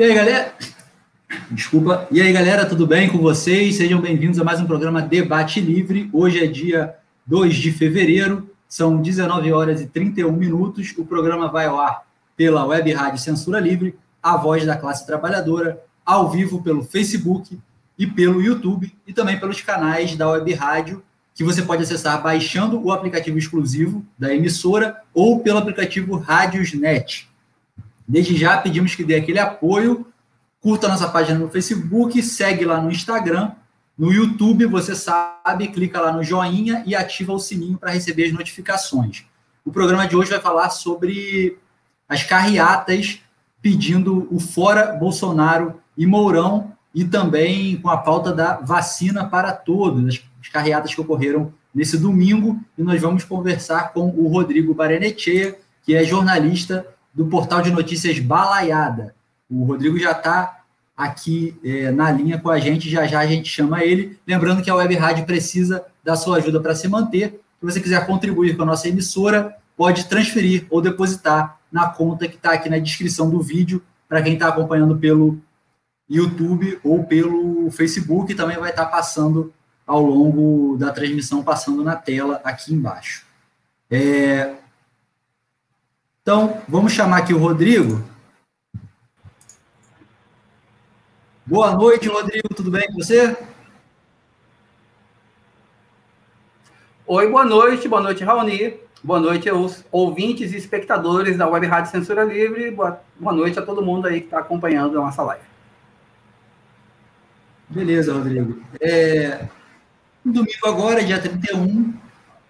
E aí, galera? Desculpa. E aí, galera, tudo bem com vocês? Sejam bem-vindos a mais um programa Debate Livre. Hoje é dia 2 de fevereiro, são 19 horas e 31 minutos. O programa vai ao ar pela Web Rádio Censura Livre, a voz da classe trabalhadora, ao vivo pelo Facebook e pelo YouTube, e também pelos canais da Web Rádio, que você pode acessar baixando o aplicativo exclusivo da emissora ou pelo aplicativo Rádiosnet. Desde já pedimos que dê aquele apoio, curta nossa página no Facebook, segue lá no Instagram, no YouTube, você sabe, clica lá no joinha e ativa o sininho para receber as notificações. O programa de hoje vai falar sobre as carreatas pedindo o fora Bolsonaro e Mourão e também com a pauta da vacina para todos, as carreatas que ocorreram nesse domingo, e nós vamos conversar com o Rodrigo Barenechea, que é jornalista do portal de notícias Balaiada. O Rodrigo já está aqui é, na linha com a gente, já já a gente chama ele. Lembrando que a Web Rádio precisa da sua ajuda para se manter. Se você quiser contribuir com a nossa emissora, pode transferir ou depositar na conta que está aqui na descrição do vídeo, para quem está acompanhando pelo YouTube ou pelo Facebook, também vai estar tá passando ao longo da transmissão, passando na tela aqui embaixo. É, então, vamos chamar aqui o Rodrigo. Boa noite, Rodrigo, tudo bem com você? Oi, boa noite, boa noite, Raoni. Boa noite aos ouvintes e espectadores da Web Rádio Censura Livre. Boa, boa noite a todo mundo aí que está acompanhando a nossa live. Beleza, Rodrigo. É, no domingo agora, dia 31,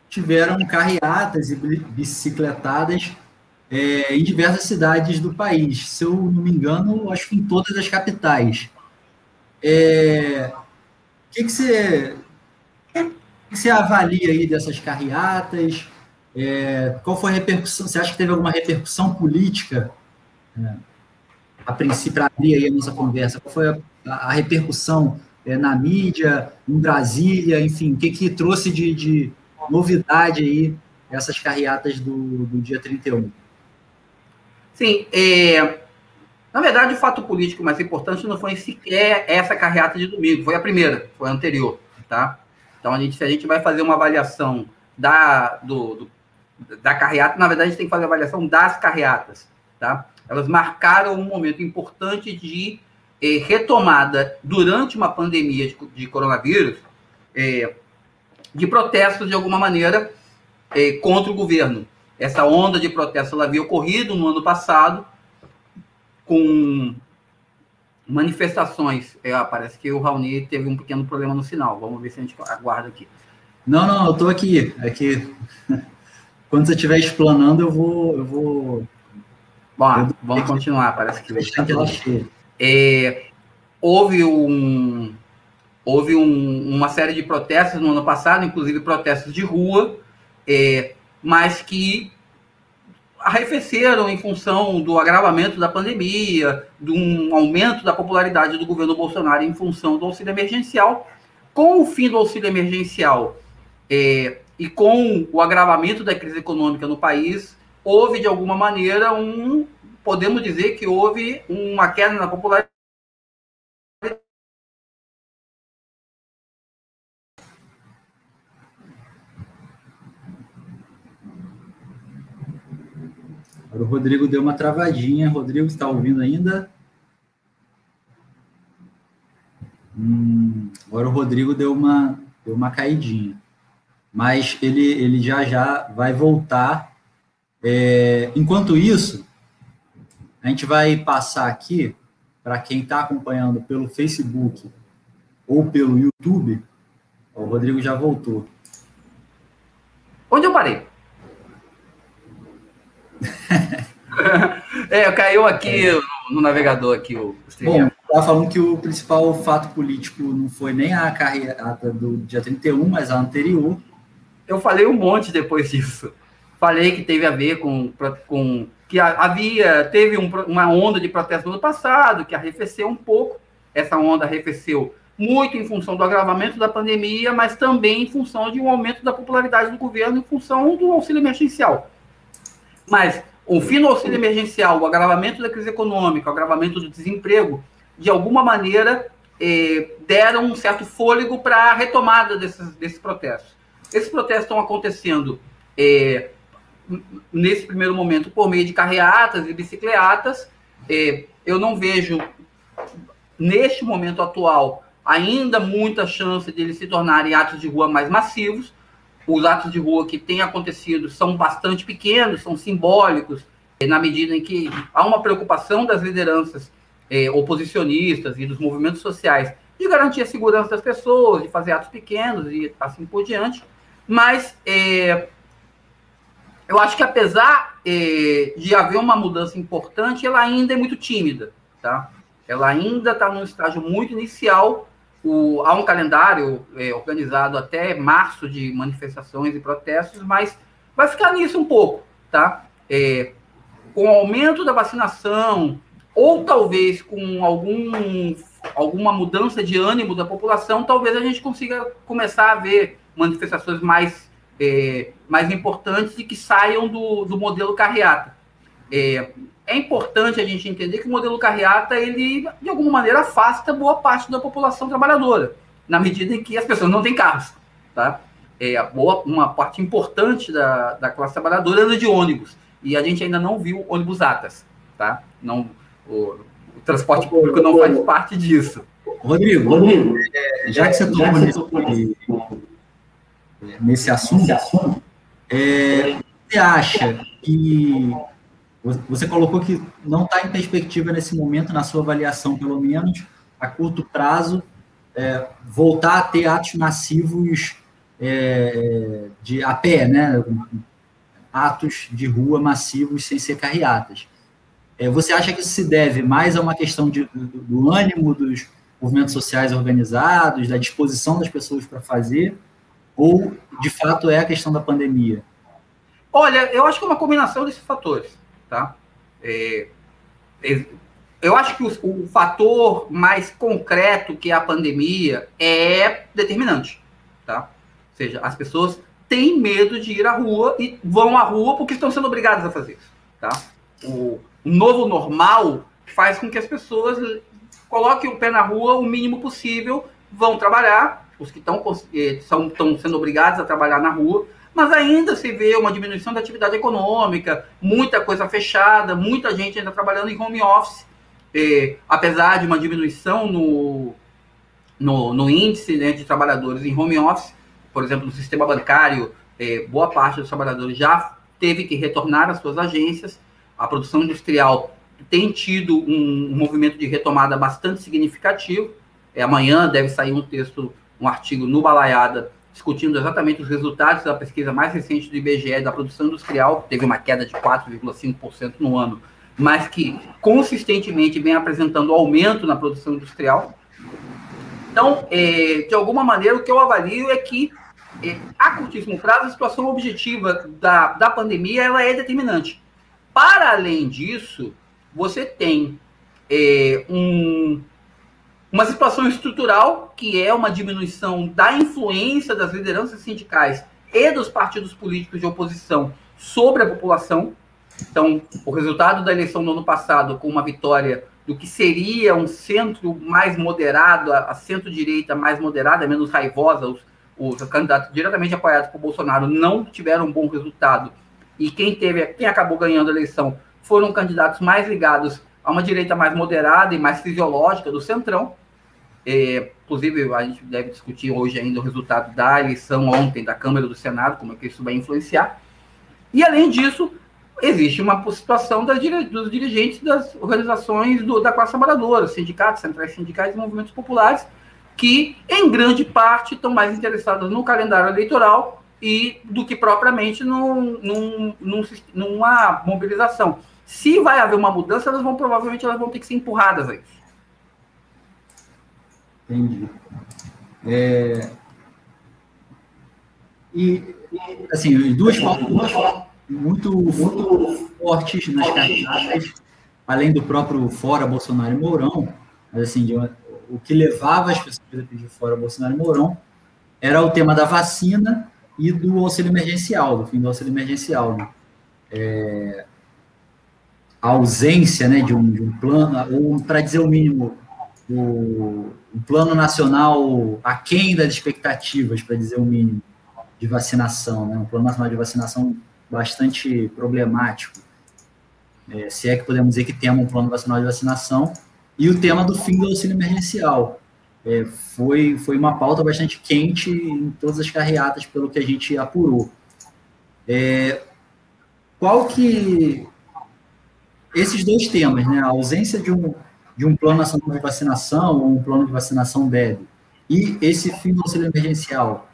tiveram carreatas e bicicletadas é, em diversas cidades do país. Se eu não me engano, acho que em todas as capitais. É, o que, que, você, que você avalia aí dessas carreatas? É, qual foi a repercussão? Você acha que teve alguma repercussão política? É, a princípio, para abrir aí a nossa conversa, qual foi a, a repercussão é, na mídia, em Brasília, enfim, o que, que trouxe de, de novidade aí essas carreatas do, do dia 31? Sim, é, na verdade, o fato político mais importante não foi sequer essa carreata de domingo, foi a primeira, foi a anterior, tá? Então, a gente, se a gente vai fazer uma avaliação da, do, do, da carreata, na verdade, a gente tem que fazer a avaliação das carreatas, tá? Elas marcaram um momento importante de eh, retomada durante uma pandemia de, de coronavírus, eh, de protestos, de alguma maneira, eh, contra o governo. Essa onda de protesto ela havia ocorrido no ano passado, com manifestações. É, parece que o Raoni teve um pequeno problema no sinal. Vamos ver se a gente aguarda aqui. Não, não, eu estou aqui. É que quando você estiver explanando, eu vou. Eu vou... Bom, eu vamos continuar. Parece que. É, houve um, houve um, uma série de protestos no ano passado, inclusive protestos de rua, é, mas que arrefeceram em função do agravamento da pandemia, de um aumento da popularidade do governo Bolsonaro em função do auxílio emergencial. Com o fim do auxílio emergencial é, e com o agravamento da crise econômica no país, houve de alguma maneira um, podemos dizer que houve uma queda na popularidade Agora o Rodrigo deu uma travadinha. Rodrigo, está ouvindo ainda? Hum, agora o Rodrigo deu uma, deu uma caidinha. Mas ele, ele já já vai voltar. É, enquanto isso, a gente vai passar aqui para quem está acompanhando pelo Facebook ou pelo YouTube. O Rodrigo já voltou. Onde eu parei? é, caiu aqui é. no, navegador aqui o Bom, estava falando que o principal fato político não foi nem a carreata do dia 31, mas a anterior. Eu falei um monte depois disso. Falei que teve a ver com, com que havia, teve um, uma onda de protesto no ano passado, que arrefeceu um pouco. Essa onda arrefeceu muito em função do agravamento da pandemia, mas também em função de um aumento da popularidade do governo em função do auxílio emergencial. Mas o fim do auxílio emergencial, o agravamento da crise econômica, o agravamento do desemprego, de alguma maneira eh, deram um certo fôlego para a retomada desses, protestos. Esses protestos estão acontecendo eh, nesse primeiro momento por meio de carreatas e bicicletas. Eh, eu não vejo, neste momento atual, ainda muita chance de eles se tornarem atos de rua mais massivos. Os atos de rua que têm acontecido são bastante pequenos, são simbólicos, na medida em que há uma preocupação das lideranças eh, oposicionistas e dos movimentos sociais de garantir a segurança das pessoas, de fazer atos pequenos e assim por diante. Mas eh, eu acho que apesar eh, de haver uma mudança importante, ela ainda é muito tímida, tá? Ela ainda está num estágio muito inicial o, há um calendário é, organizado até março de manifestações e protestos, mas vai ficar nisso um pouco, tá? É, com o aumento da vacinação, ou talvez com algum, alguma mudança de ânimo da população, talvez a gente consiga começar a ver manifestações mais, é, mais importantes e que saiam do, do modelo carreata. É, é importante a gente entender que o modelo carreata, ele, de alguma maneira, afasta boa parte da população trabalhadora, na medida em que as pessoas não têm carros, tá? É, boa, uma parte importante da, da classe trabalhadora anda de ônibus, e a gente ainda não viu ônibus atas, tá? Não, o, o transporte público não faz parte disso. Rodrigo, Rodrigo é, já que você tocou nesse, nesse assunto, é, você acha que você colocou que não está em perspectiva nesse momento, na sua avaliação, pelo menos, a curto prazo, é, voltar a ter atos massivos é, de a pé, né? Atos de rua massivos sem ser carreatas. É, você acha que isso se deve mais a uma questão de, do, do ânimo dos movimentos sociais organizados, da disposição das pessoas para fazer, ou de fato é a questão da pandemia? Olha, eu acho que é uma combinação desses fatores tá? É, é, eu acho que o, o, fator mais concreto que é a pandemia é determinante, tá? Ou seja, as pessoas têm medo de ir à rua e vão à rua porque estão sendo obrigadas a fazer isso, tá? O, novo normal faz com que as pessoas coloquem o pé na rua o mínimo possível, vão trabalhar, os que estão estão sendo obrigados a trabalhar na rua, mas ainda se vê uma diminuição da atividade econômica, muita coisa fechada, muita gente ainda trabalhando em home office, é, apesar de uma diminuição no, no, no índice né, de trabalhadores em home office, por exemplo, no sistema bancário, é, boa parte dos trabalhadores já teve que retornar às suas agências, a produção industrial tem tido um, um movimento de retomada bastante significativo, é, amanhã deve sair um texto, um artigo no Balaiada, discutindo exatamente os resultados da pesquisa mais recente do IBGE da produção industrial, que teve uma queda de 4,5% no ano, mas que consistentemente vem apresentando aumento na produção industrial. Então, é, de alguma maneira, o que eu avalio é que, é, a curtíssimo prazo, a situação objetiva da, da pandemia ela é determinante. Para além disso, você tem é, um, uma situação estrutural, que é uma diminuição da influência das lideranças sindicais e dos partidos políticos de oposição sobre a população. Então, o resultado da eleição do ano passado, com uma vitória do que seria um centro mais moderado, a centro-direita mais moderada, menos raivosa, os, os candidatos diretamente apoiados por Bolsonaro não tiveram um bom resultado. E quem teve, quem acabou ganhando a eleição foram candidatos mais ligados a uma direita mais moderada e mais fisiológica do Centrão. É, inclusive, a gente deve discutir hoje ainda o resultado da eleição ontem da Câmara do Senado, como é que isso vai influenciar. E, além disso, existe uma situação das, dos dirigentes das organizações do, da classe trabalhadora, sindicatos, centrais sindicais e movimentos populares, que, em grande parte, estão mais interessados no calendário eleitoral e do que propriamente num, num, num, numa mobilização. Se vai haver uma mudança, elas vão provavelmente elas vão ter que ser empurradas a isso. Entendi. É... E, assim, duas pautas muito, muito fortes nas cartazes, além do próprio fora Bolsonaro e Mourão, mas, assim, o que levava as pessoas a pedir fora Bolsonaro e Mourão era o tema da vacina e do auxílio emergencial, do fim do auxílio emergencial. Né? É... a ausência né, de, um, de um plano, ou para dizer o mínimo, o, plano nacional aquém das expectativas, para dizer o mínimo, de vacinação, né, um plano nacional de vacinação bastante problemático, é, se é que podemos dizer que temos um plano nacional de vacinação, e o tema do fim do auxílio emergencial. É, foi, foi uma pauta bastante quente em todas as carreatas, pelo que a gente apurou. É, qual que esses dois temas, né, a ausência de um, de um plano nacional de vacinação ou um plano de vacinação deve e esse fim do auxílio emergencial,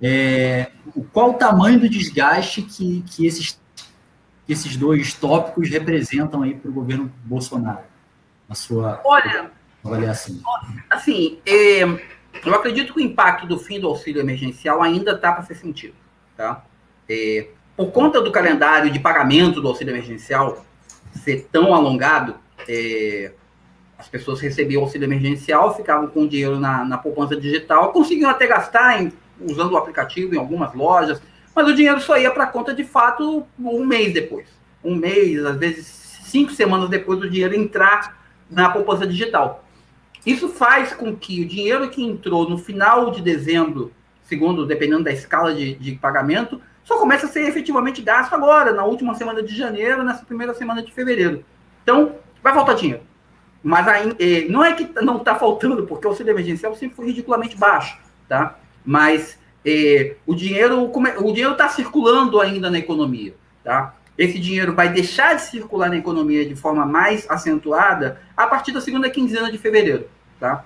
é, qual o tamanho do desgaste que, que esses, que esses dois tópicos representam aí para o governo Bolsonaro, na sua Olha, avaliação? Assim, é, eu acredito que o impacto do fim do auxílio emergencial ainda está para ser sentido, tá? É, por conta do calendário de pagamento do auxílio emergencial, ser tão alongado, é, as pessoas recebiam auxílio emergencial, ficavam com dinheiro na, na poupança digital, conseguiam até gastar em, usando o aplicativo em algumas lojas, mas o dinheiro só ia para conta de fato um mês depois. Um mês, às vezes cinco semanas depois do dinheiro entrar na poupança digital. Isso faz com que o dinheiro que entrou no final de dezembro, segundo, dependendo da escala de, de pagamento, só começa a ser efetivamente gasto agora, na última semana de janeiro, nessa primeira semana de fevereiro. Então, vai faltar dinheiro. Mas aí, é, não é que não está faltando, porque o auxílio emergencial sempre foi ridiculamente baixo, tá? Mas é, o dinheiro o dinheiro está circulando ainda na economia, tá? Esse dinheiro vai deixar de circular na economia de forma mais acentuada a partir da segunda quinzena de fevereiro, tá?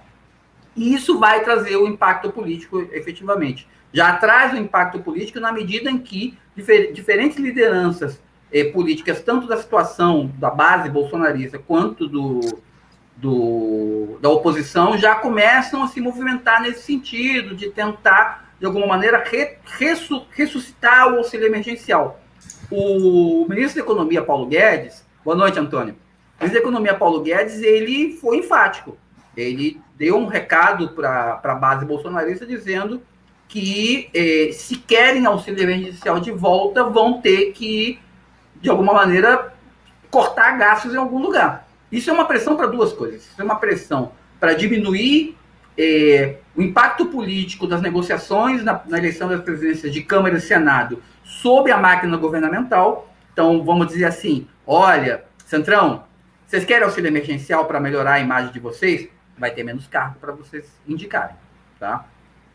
E isso vai trazer o impacto político efetivamente já traz o impacto político na medida em que difer diferentes lideranças eh, políticas, tanto da situação da base bolsonarista quanto do, do, da oposição, já começam a se movimentar nesse sentido, de tentar, de alguma maneira, re, ressu, ressuscitar o auxílio emergencial. O ministro da Economia, Paulo Guedes, boa noite, Antônio. O ministro da Economia, Paulo Guedes, ele foi enfático. Ele deu um recado para a base bolsonarista dizendo que, eh, se querem auxílio emergencial de volta, vão ter que, de alguma maneira, cortar gastos em algum lugar. Isso é uma pressão para duas coisas. Isso é uma pressão para diminuir eh, o impacto político das negociações na, na, eleição das presidências de Câmara e Senado sob a máquina governamental. Então, vamos dizer assim: olha, Centrão, vocês querem auxílio emergencial para melhorar a imagem de vocês? Vai ter menos cargo para vocês indicarem. Tá?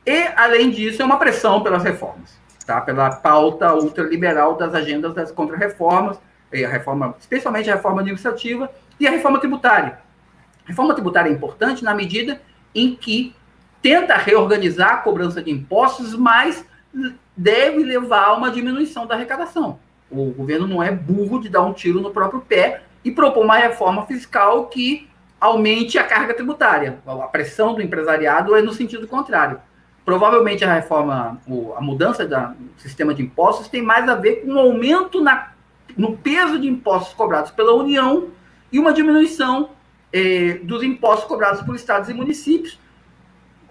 E, além disso, é uma pressão pelas reformas, tá? pela pauta ultraliberal das agendas das contra-reformas, a reforma, especialmente a reforma administrativa e a reforma tributária. A reforma tributária é importante na medida em que tenta reorganizar a cobrança de impostos, mas deve levar a uma diminuição da arrecadação. O governo não é burro de dar um tiro no próprio pé e propor uma reforma fiscal que aumente a carga tributária. A pressão do empresariado é no sentido contrário provavelmente a reforma, a mudança do sistema de impostos tem mais a ver com um aumento na, no peso de impostos cobrados pela União e uma diminuição eh, dos impostos cobrados por estados e municípios.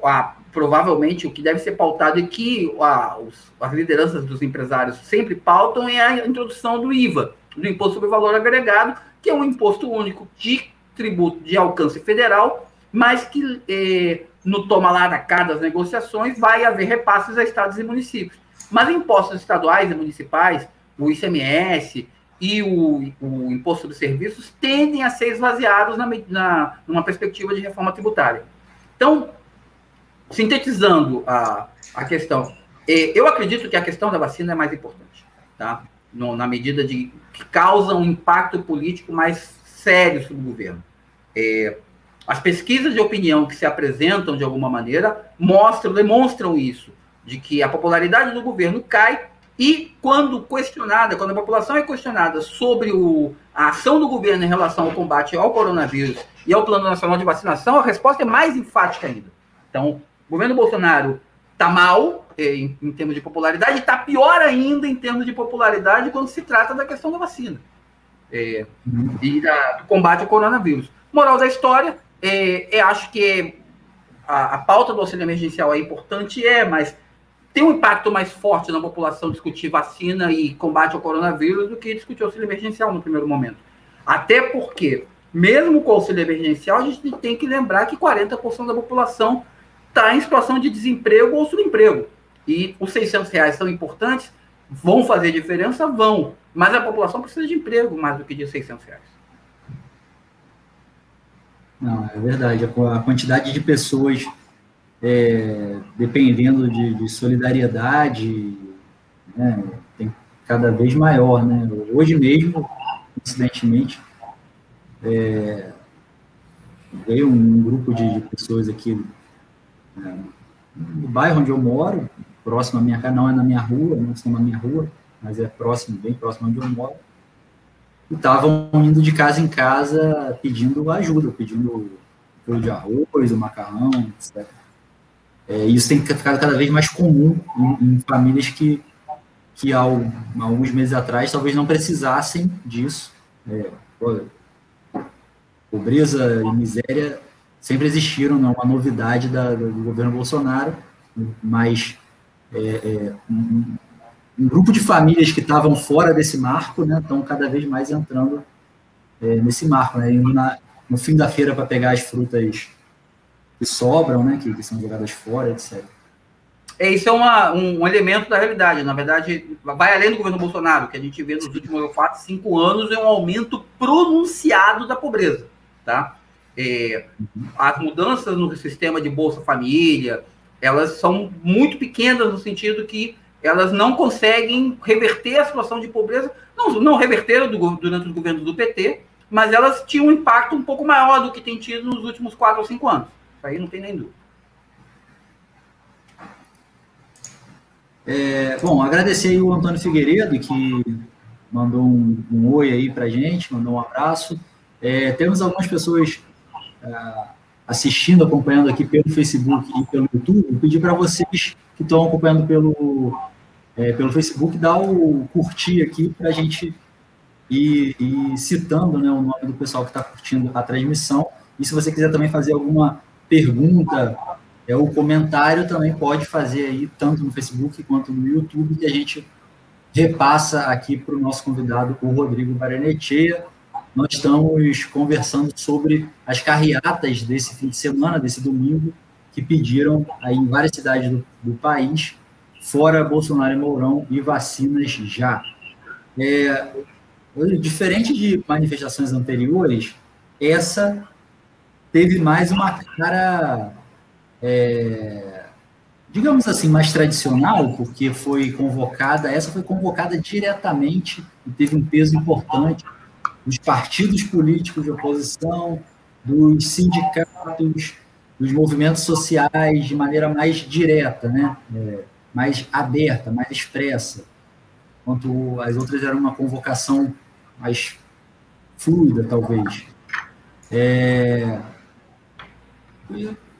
Ah, provavelmente o que deve ser pautado e que ah, os, as lideranças dos empresários sempre pautam é a introdução do IVA, do Imposto sobre Valor Agregado, que é um imposto único de tributo de alcance federal, mas que eh, no toma lá da cá das negociações, vai haver repasses a estados e municípios. Mas impostos estaduais e municipais, o ICMS e o, o imposto dos serviços, tendem a ser esvaziados na, na, numa perspectiva de reforma tributária. Então, sintetizando a, a questão, é, eu acredito que a questão da vacina é mais importante, tá? No, na medida de que causa um impacto político mais sério sobre o governo. É, as pesquisas de opinião que se apresentam de alguma maneira mostram, demonstram isso, de que a popularidade do governo cai e quando questionada, quando a população é questionada sobre o, a ação do governo em relação ao combate ao coronavírus e ao Plano Nacional de Vacinação, a resposta é mais enfática ainda. Então, o governo Bolsonaro está mal eh, em, em, termos de popularidade e está pior ainda em termos de popularidade quando se trata da questão da vacina é, e da, do combate ao coronavírus. Moral da história, é, eu acho que a, a, pauta do auxílio emergencial é importante, é, mas tem um impacto mais forte na população discutir vacina e combate ao coronavírus do que discutir auxílio emergencial no primeiro momento. Até porque, mesmo com o auxílio emergencial, a gente tem que lembrar que 40% da população está em situação de desemprego ou subemprego. E os 600 reais são importantes, vão fazer diferença? Vão. Mas a população precisa de emprego mais do que de 600 reais. Não, é verdade. A quantidade de pessoas é, dependendo de, de solidariedade né, tem cada vez maior. Né? Hoje mesmo, coincidentemente, é, veio um grupo de, de pessoas aqui é, no bairro onde eu moro, próximo à minha casa, não é na minha rua, não são na minha rua, mas é próximo, bem próximo onde eu moro, estavam indo de casa em casa pedindo ajuda, pedindo pão de arroz, o macarrão, etc. É, isso tem ficado cada vez mais comum em, em famílias que, que há alguns meses atrás talvez não precisassem disso. É, pobreza e miséria sempre existiram, não é uma novidade da, do governo Bolsonaro, mas é, é, um, grupo de famílias que estavam fora desse marco né, estão cada vez mais entrando é, nesse marco, né, indo na, no fim da feira para pegar as frutas que sobram, né, que, que são jogadas fora, etc. É, isso é uma, um, um, elemento da realidade. Na verdade, vai além do governo Bolsonaro, que a gente vê nos últimos quatro, cinco anos, é um aumento pronunciado da pobreza. Tá? É, as mudanças no sistema de Bolsa Família, elas são muito pequenas no sentido que elas não conseguem reverter a situação de pobreza, não, não reverteram do, durante os governos do PT, mas elas tinham um impacto um pouco maior do que tem tido nos últimos quatro ou cinco anos. Isso aí não tem nem dúvida. É, bom, agradecer o Antônio Figueiredo, que mandou um, um oi aí para gente, mandou um abraço. É, temos algumas pessoas é, assistindo, acompanhando aqui pelo Facebook e pelo YouTube. Vou pedir para vocês que estão acompanhando pelo, é, pelo Facebook, dar o curtir aqui para a gente ir, ir citando né, o nome do pessoal que está curtindo a transmissão. E se você quiser também fazer alguma pergunta é, o comentário também pode fazer aí, tanto no Facebook quanto no YouTube, que a gente repassa aqui para o nosso convidado, o Rodrigo Baranecheia. Nós estamos conversando sobre as carreatas desse fim de semana, desse domingo, que pediram aí em várias cidades do, do país, fora Bolsonaro e Mourão, e vacinas já. É, diferente de manifestações anteriores, essa teve mais uma cara, é, digamos assim, mais tradicional, porque foi convocada, essa foi convocada diretamente e teve um peso importante dos partidos políticos de oposição, dos sindicatos, dos movimentos sociais de maneira mais direta, né? É, mais aberta, mais expressa, enquanto as outras eram uma convocação mais fluida, talvez. É,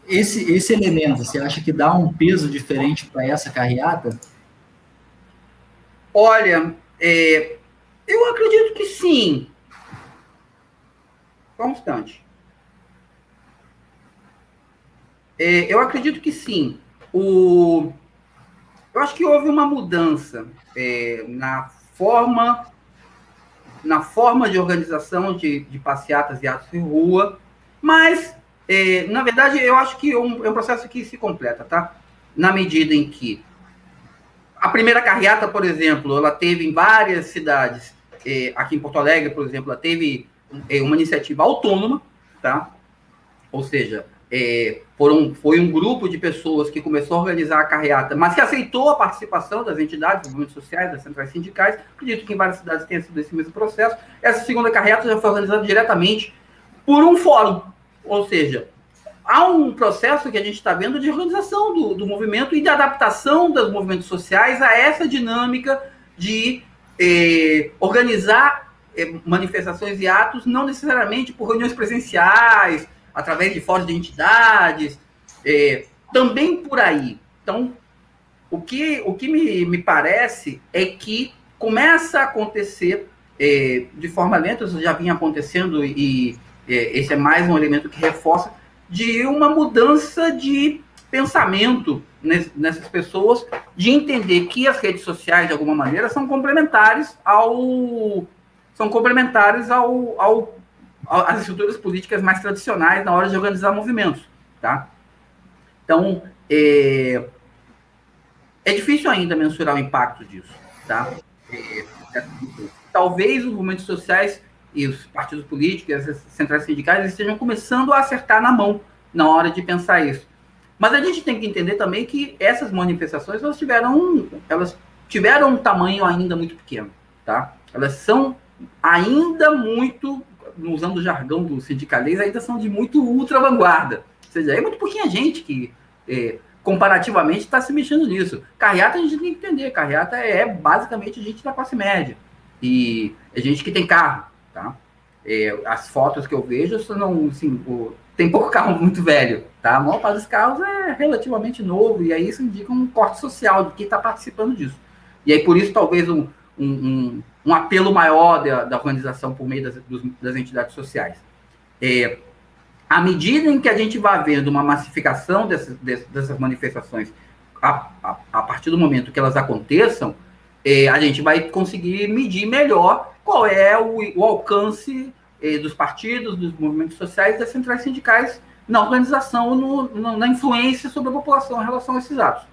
esse, esse elemento, você acha que dá um peso diferente para essa carreata? Olha, é, eu acredito que sim. Só um instante. É, eu acredito que sim. O, eu acho que houve uma mudança é, na forma na forma de organização de, de passeatas e atos de rua, mas é, na verdade, eu acho que é um, é um processo que se completa, tá? Na medida em que a primeira carreata, por exemplo, ela teve em várias cidades, é, aqui em Porto Alegre, por exemplo, ela teve é, uma iniciativa autônoma, tá? Ou seja, é, foram, foi um grupo de pessoas que começou a organizar a carreata, mas que aceitou a participação das entidades, dos movimentos sociais, das centrais sindicais. Acredito que em várias cidades tenha sido esse mesmo processo. Essa segunda carreata já foi organizada diretamente por um fórum, ou seja, há um processo que a gente está vendo de organização do, do movimento e de adaptação dos movimentos sociais a essa dinâmica de eh, organizar eh, manifestações e atos, não necessariamente por reuniões presenciais, através de fóruns de entidades, eh, também por aí. Então, o que, o que me, me parece é que começa a acontecer de forma lenta, isso já vinha acontecendo e é, esse é mais um elemento que reforça, de uma mudança de pensamento nessas pessoas, de entender que as redes sociais, de alguma maneira, são complementares ao são complementares ao, ao, às estruturas políticas mais tradicionais na hora de organizar movimentos, tá? Então, é, é difícil ainda mensurar o impacto disso, tá? É, talvez os movimentos sociais e os partidos políticos, as centrais sindicais, estejam começando a acertar na mão na hora de pensar isso. Mas a gente tem que entender também que essas manifestações elas tiveram, elas tiveram um tamanho ainda muito pequeno, tá? Elas são ainda muito, usando o jargão do sindicalês, ainda são de muito ultra vanguarda. Ou seja, é muito pouquinha gente que é, comparativamente está se mexendo nisso. Carreata a gente tem que entender, carreata é basicamente gente da classe média. E é gente que tem carro, tá? É, as fotos que eu vejo são, assim, o, tem pouco carro muito velho, tá? A maior parte dos carros é relativamente novo, e aí isso indica um corte social de quem está participando disso. E aí, por isso, talvez um, um, um, um apelo maior da, da, organização por meio das, dos, das entidades sociais. É, à medida em que a gente vai vendo uma massificação dessas, dessas manifestações, a, a, a, partir do momento que elas aconteçam, é, a gente vai conseguir medir melhor qual é o, o alcance é, dos partidos, dos movimentos sociais, das centrais sindicais na organização, no, no, na influência sobre a população em relação a esses atos.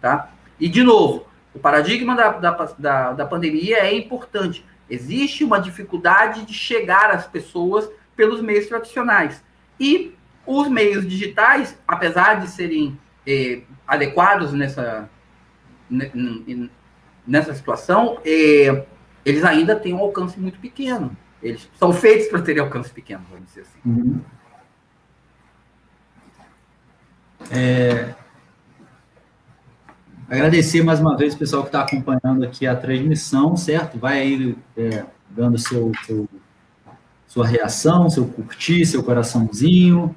Tá? E, de novo, o paradigma da, da, da, da pandemia é importante. Existe uma dificuldade de chegar às pessoas pelos meios tradicionais. E os meios digitais, apesar de serem é, adequados nessa, nessa situação, é, eles ainda têm um alcance muito pequeno. Eles são feitos para terem alcance pequeno, vamos dizer assim. Uhum. É, agradecer mais uma vez o pessoal que está acompanhando aqui a transmissão, certo? Vai aí é, dando seu, seu sua reação, seu curtir, seu coraçãozinho,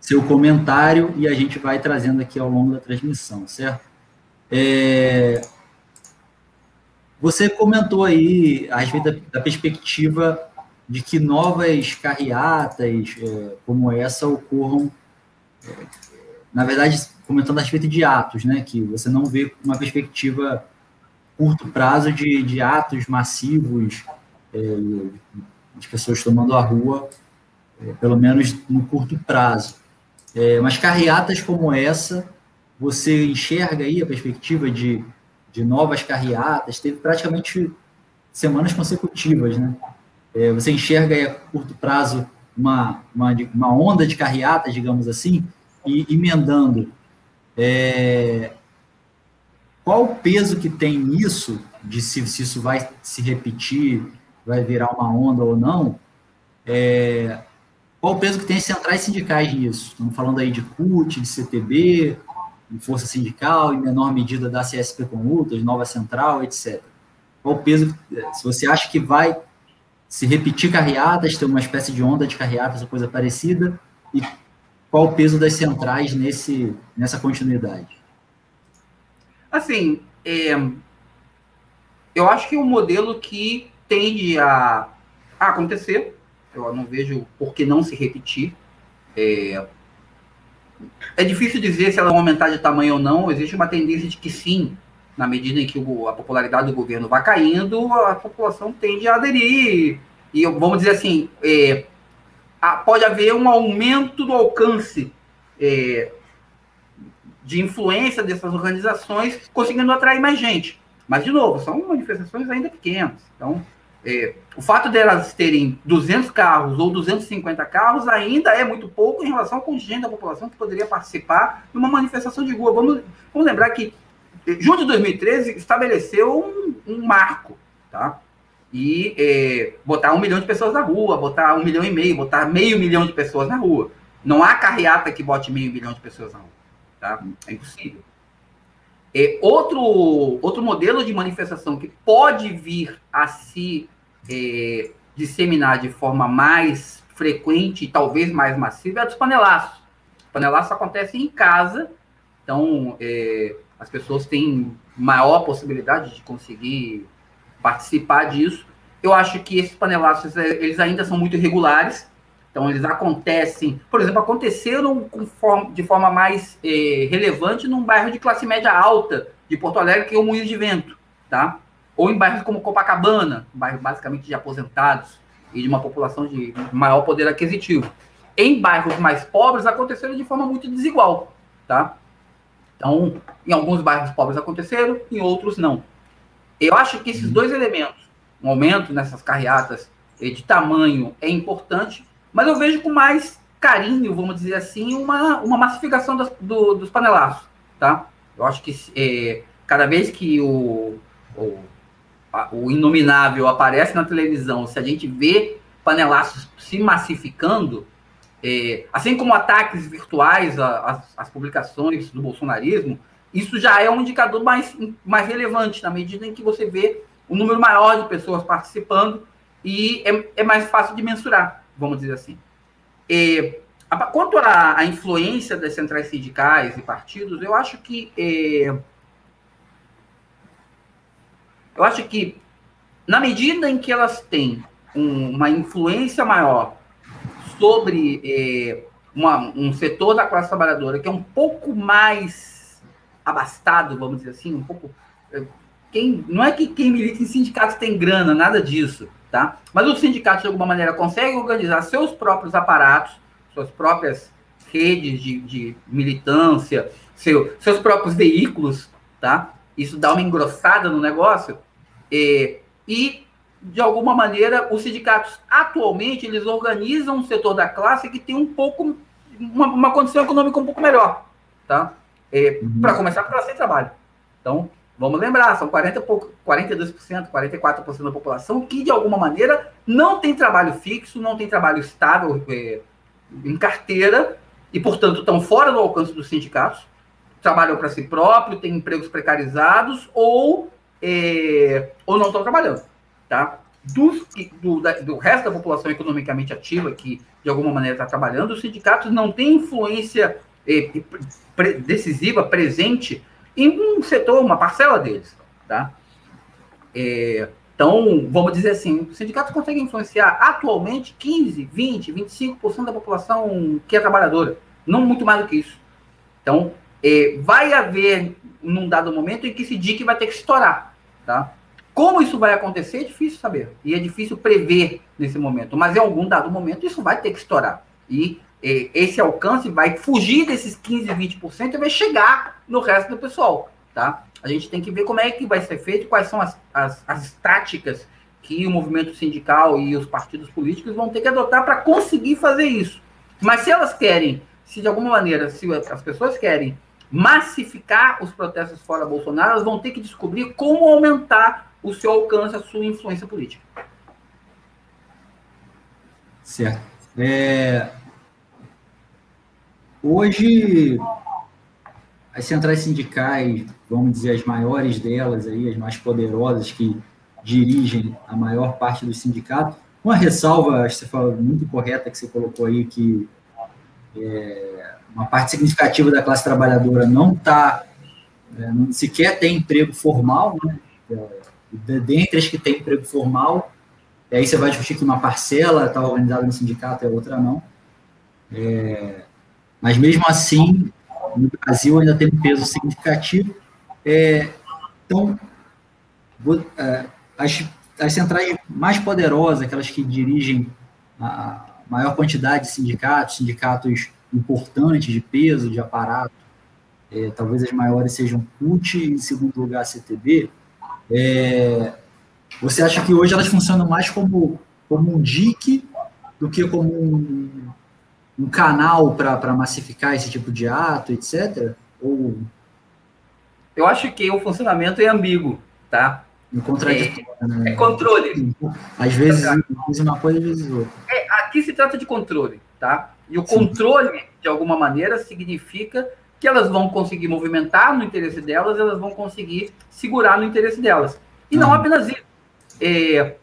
seu comentário e a gente vai trazendo aqui ao longo da transmissão, certo? É... Você comentou aí a respeito da, da perspectiva de que novas carreatas é, como essa ocorram, na verdade, comentando a respeito de atos, né? Que você não vê uma perspectiva curto prazo de, de atos massivos é, de pessoas tomando a rua, é, pelo menos no curto prazo. É, mas carreatas como essa, você enxerga aí a perspectiva de, de novas carreatas, teve praticamente semanas consecutivas, né? É, você enxerga aí a curto prazo uma, uma, uma onda de carreatas, digamos assim, e emendando. É, qual o peso que tem isso, de se, se isso vai se repetir vai virar uma onda ou não, é, qual o peso que tem as centrais sindicais nisso? Estamos falando aí de CUT, de CTB, de Força Sindical, em menor medida da CSP Comutas, Nova Central, etc. Qual o peso, se você acha que vai se repetir carreatas, ter uma espécie de onda de carreatas ou coisa parecida, e qual o peso das centrais nesse, nessa continuidade? Assim, é, eu acho que é um modelo que tende a, a acontecer. Eu não vejo por que não se repetir. É, é difícil dizer se ela vai aumentar de tamanho ou não. Existe uma tendência de que sim, na medida em que a popularidade do governo vai caindo, a população tende a aderir. E vamos dizer assim, é, pode haver um aumento do alcance é, de influência dessas organizações, conseguindo atrair mais gente. Mas, de novo, são manifestações ainda pequenas. Então, é, o fato delas terem 200 carros ou 250 carros ainda é muito pouco em relação ao contingente da população que poderia participar de uma manifestação de rua. Vamos, vamos lembrar que, é, junho de 2013, estabeleceu um, um marco, tá? E é, botar um milhão de pessoas na rua, botar um milhão e meio, botar meio milhão de pessoas na rua. Não há carreata que bote meio milhão de pessoas na rua, tá? É impossível. É, outro, outro modelo de manifestação que pode vir a se é, disseminar de forma mais frequente e talvez mais massiva é dos panelaços. Panelaço acontece em casa, então é, as pessoas têm maior possibilidade de conseguir participar disso. Eu acho que esses panelaços é, eles ainda são muito irregulares, então eles acontecem, por exemplo, aconteceram de forma mais é, relevante num bairro de classe média alta de Porto Alegre, que é o Moinho de Vento, tá? ou em bairros como Copacabana, bairro basicamente de aposentados e de uma população de maior poder aquisitivo. Em bairros mais pobres aconteceram de forma muito desigual, tá? Então, em alguns bairros pobres aconteceram, em outros não. Eu acho que esses dois elementos, um aumento nessas carreatas de tamanho é importante, mas eu vejo com mais carinho, vamos dizer assim, uma, uma massificação das, do, dos panelaços, tá? Eu acho que é, cada vez que o, o, a, o inominável aparece na televisão, se a gente vê panelaços se massificando, é, assim como ataques virtuais às, publicações do bolsonarismo, isso já é um indicador mais, mais relevante, na medida em que você vê um número maior de pessoas participando e é, é mais fácil de mensurar, vamos dizer assim. Quanto à, à, influência das centrais sindicais e partidos, eu acho que é, eu acho que na medida em que elas têm um, uma influência maior sobre é, uma, um setor da classe trabalhadora que é um pouco mais abastado, vamos dizer assim, um pouco. É, quem, não é que quem milita em sindicatos tem grana, nada disso, tá? Mas os sindicatos, de alguma maneira, conseguem organizar seus próprios aparatos, suas próprias redes de, de militância, seu, seus próprios veículos, tá? Isso dá uma engrossada no negócio. É, e de alguma maneira, os sindicatos atualmente eles organizam um setor da classe que tem um pouco uma, uma condição econômica um pouco melhor, tá? É, uhum. Para começar, porque elas têm trabalho. Então, vamos lembrar, são 40 pouco, 42%, 44% da população que de alguma maneira não tem trabalho fixo, não tem trabalho estável é, em carteira e, portanto, estão fora do alcance dos sindicatos, trabalham para si próprio, têm empregos precarizados ou é, ou não estão trabalhando tá? Dos, do, da, do resto da população economicamente ativa que, de alguma maneira, está trabalhando, os sindicatos não têm influência decisiva, presente, em um setor, uma parcela deles, tá? É, então, vamos dizer assim, os sindicatos conseguem influenciar atualmente 15, 20, 25% da população que é trabalhadora, não muito mais do que isso. Então, é, vai haver, num dado momento, em que esse DIC vai ter que estourar, tá? Como isso vai acontecer é difícil saber. E é difícil prever nesse momento. Mas em algum dado momento isso vai ter que estourar. E esse alcance vai fugir desses 15, 20% e vai chegar no resto do pessoal. Tá? A gente tem que ver como é que vai ser feito, quais são as, as, as táticas que o movimento sindical e os partidos políticos vão ter que adotar para conseguir fazer isso. Mas se elas querem, se de alguma maneira, se as pessoas querem massificar os protestos fora Bolsonaro, elas vão ter que descobrir como aumentar o seu alcance, a sua influência política. Certo. É... Hoje, as centrais sindicais, vamos dizer, as maiores delas, aí, as mais poderosas, que dirigem a maior parte dos sindicatos, uma ressalva, acho que você falou muito correta, que você colocou aí, que é, uma parte significativa da classe trabalhadora não está, é, não sequer tem emprego formal, né? dentre as que têm emprego formal, e aí você vai discutir que uma parcela está organizada no sindicato e a outra não. É, mas mesmo assim, no Brasil ainda tem um peso significativo. É, então, vou, é, as, as centrais mais poderosas, aquelas que dirigem a maior quantidade de sindicatos, sindicatos importantes, de peso, de aparato, é, talvez as maiores sejam CUT e, em segundo lugar, a CTB, é, você acha que hoje elas funcionam mais como, como um DIC do que como um, um canal para massificar esse tipo de ato, etc? Ou... Eu acho que o funcionamento é ambíguo, tá? Um contraditório, é, né? É controle. Às vezes, diz uma coisa, às vezes outra. É, aqui se trata de controle, tá? E o Sim. controle, de alguma maneira, significa que elas vão conseguir movimentar no interesse delas, elas vão conseguir segurar no interesse delas. E não uhum. apenas isso. É,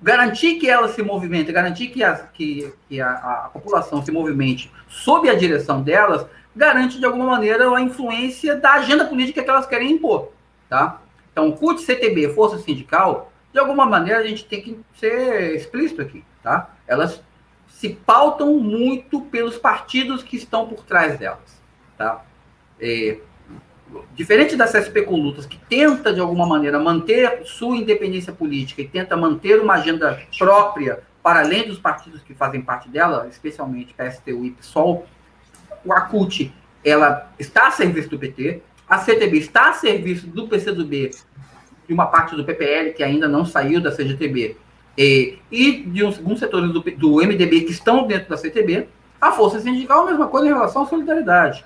garantir que elas se movimentem, garantir que, as, que, que a, a, população se movimente sob a direção delas, garante de alguma maneira a influência da agenda política que elas querem impor. Tá? Então, CUT, CTB, Força Sindical, de alguma maneira a gente tem que ser explícito aqui. Tá? Elas se pautam muito pelos partidos que estão por trás delas. Tá? É, diferente da CSP Condutas, que tenta, de alguma maneira, manter sua independência política e tenta manter uma agenda própria para além dos partidos que fazem parte dela, especialmente PSTU e PSOL, a CUT ela está a serviço do PT, a CTB está a serviço do PCdoB de uma parte do PPL que ainda não saiu da CGTB e, e de alguns setores do, do MDB que estão dentro da CTB, a força sindical a mesma coisa em relação à solidariedade.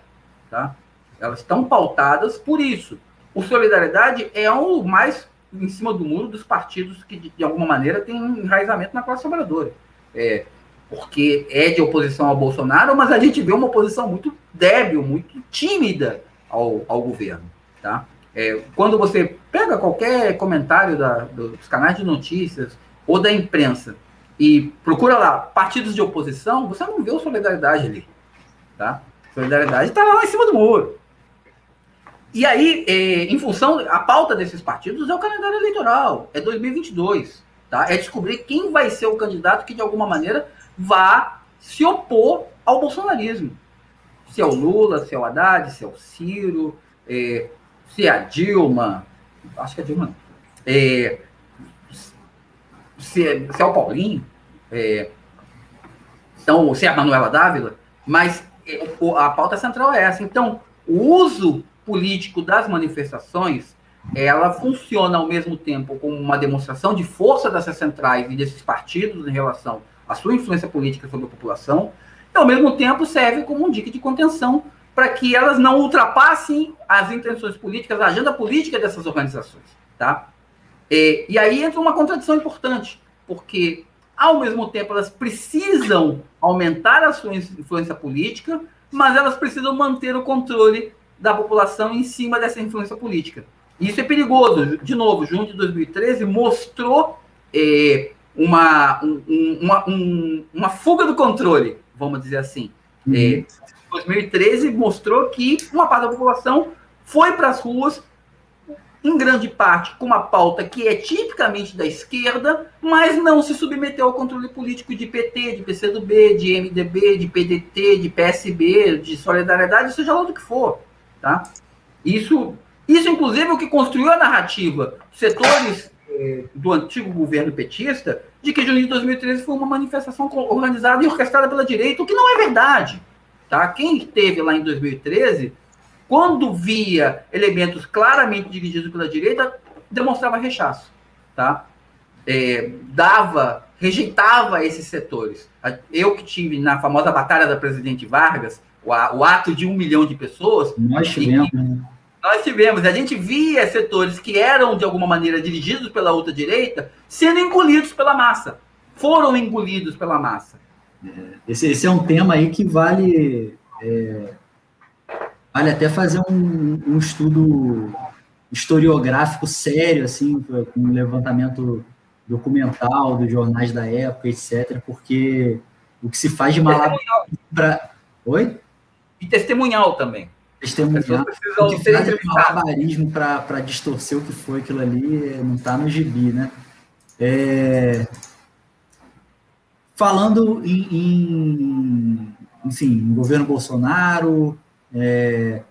Tá? Elas estão pautadas por isso. O Solidariedade é o mais em cima do muro dos partidos que, de, alguma maneira, têm um enraizamento na classe trabalhadora. É, porque é de oposição ao Bolsonaro, mas a gente vê uma oposição muito débil, muito tímida ao, ao governo. Tá? É, quando você pega qualquer comentário da, dos canais de notícias ou da imprensa e procura lá partidos de oposição, você não vê o Solidariedade ali. Tá? Solidariedade está lá em cima do muro. E aí, é, em função, a pauta desses partidos é o calendário eleitoral, é 2022, tá? É descobrir quem vai ser o candidato que, de alguma maneira, vá se opor ao bolsonarismo. Se é o Lula, se é o Haddad, se é o Ciro, é, se é a Dilma, acho que é a Dilma, é, se, é, se é o Paulinho, é, então, se é a Manuela Dávila, mas a pauta central é essa. Então, o uso político das manifestações, ela funciona ao mesmo tempo como uma demonstração de força dessas centrais e desses partidos em relação à sua influência política sobre a população, e ao mesmo tempo serve como um dique de contenção para que elas não ultrapassem as intenções políticas, a agenda política dessas organizações, tá? E, e aí entra uma contradição importante, porque ao mesmo tempo elas precisam aumentar a sua influência política, mas elas precisam manter o controle da população em cima dessa influência política. Isso é perigoso. De novo, junho de 2013 mostrou é, uma, um, uma, um, uma fuga do controle, vamos dizer assim. Uhum. É, 2013 mostrou que uma parte da população foi para as ruas, em grande parte com uma pauta que é tipicamente da esquerda, mas não se submeteu ao controle político de PT, de PCdoB, de MDB, de PDT, de PSB, de Solidariedade, seja lá do que for. Tá? Isso, isso, inclusive, é o que construiu a narrativa. Setores eh, do antigo governo petista de que junho de 2013 foi uma manifestação organizada e orquestrada pela direita, o que não é verdade. Tá? Quem esteve lá em 2013, quando via elementos claramente dirigidos pela direita, demonstrava rechaço. Tá? É, dava, rejeitava esses setores. Eu que tive na famosa Batalha da Presidente Vargas, o, o ato de um milhão de pessoas. Nós tivemos. Né? Nós tivemos. A gente via setores que eram, de alguma maneira, dirigidos pela outra direita sendo engolidos pela massa. Foram engolidos pela massa. É, esse, esse é um tema aí que vale. É, vale até fazer um, um estudo historiográfico sério, assim, com um levantamento documental dos jornais da época, etc., porque o que se faz de malabar para. Oi? E testemunhal também. Testemunhal. O que faz malabarismo para distorcer o que foi aquilo ali não está no gibi, né? É... Falando em, em, enfim, no governo Bolsonaro, é...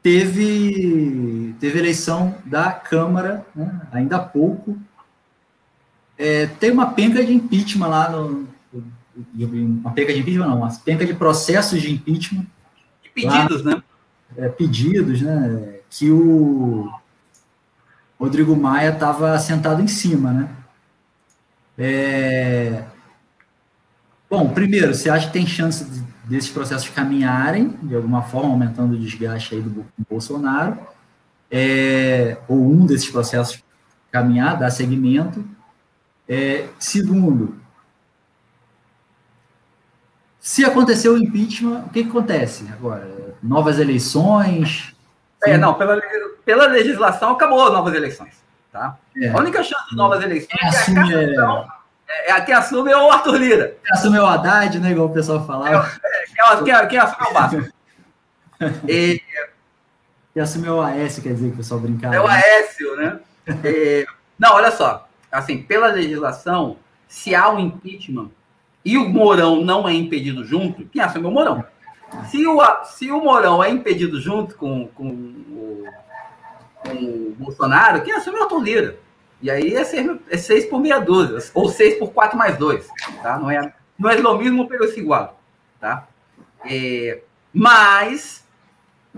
teve, teve eleição da Câmara, né? ainda há pouco. É, tem uma penca de impeachment lá no. Uma penca de impeachment, não, uma penca de processos de impeachment Pedidos, lá, né? É, pedidos, né? Que o Rodrigo Maia estava sentado em cima, né? É... Bom, primeiro, você acha que tem chance de, desses processos caminharem, de alguma forma, aumentando o desgaste aí do, Bolsonaro, é... ou um desses processos caminhar, dar seguimento. É... Segundo, se acontecer o impeachment, o que, que acontece agora? Novas eleições? É, não, pela, pela legislação acabou novas eleições. Tá? É. A única chance de novas eleições quem é assume, é, é, é, quem assume é o Arthur Lira. Quem assume é o Haddad, né? Igual o pessoal falava. É, quem, quem, quem assume é o Vasco. e, quem assume é o Aécio, quer dizer que o pessoal brincava. É o Aécio, né? e, não, olha só. Assim, pela legislação, se há um impeachment e o Mourão não é impedido junto, quem assume é o Mourão. Se o, se o Mourão é impedido junto com, com, o, com o Bolsonaro, quem assume é o Arthur. E aí é 6, é seis por meia dúzia, ou 6 por 4 mais 2. Tá? Não, é, não é o mesmo, pero é igual. Tá? É, mas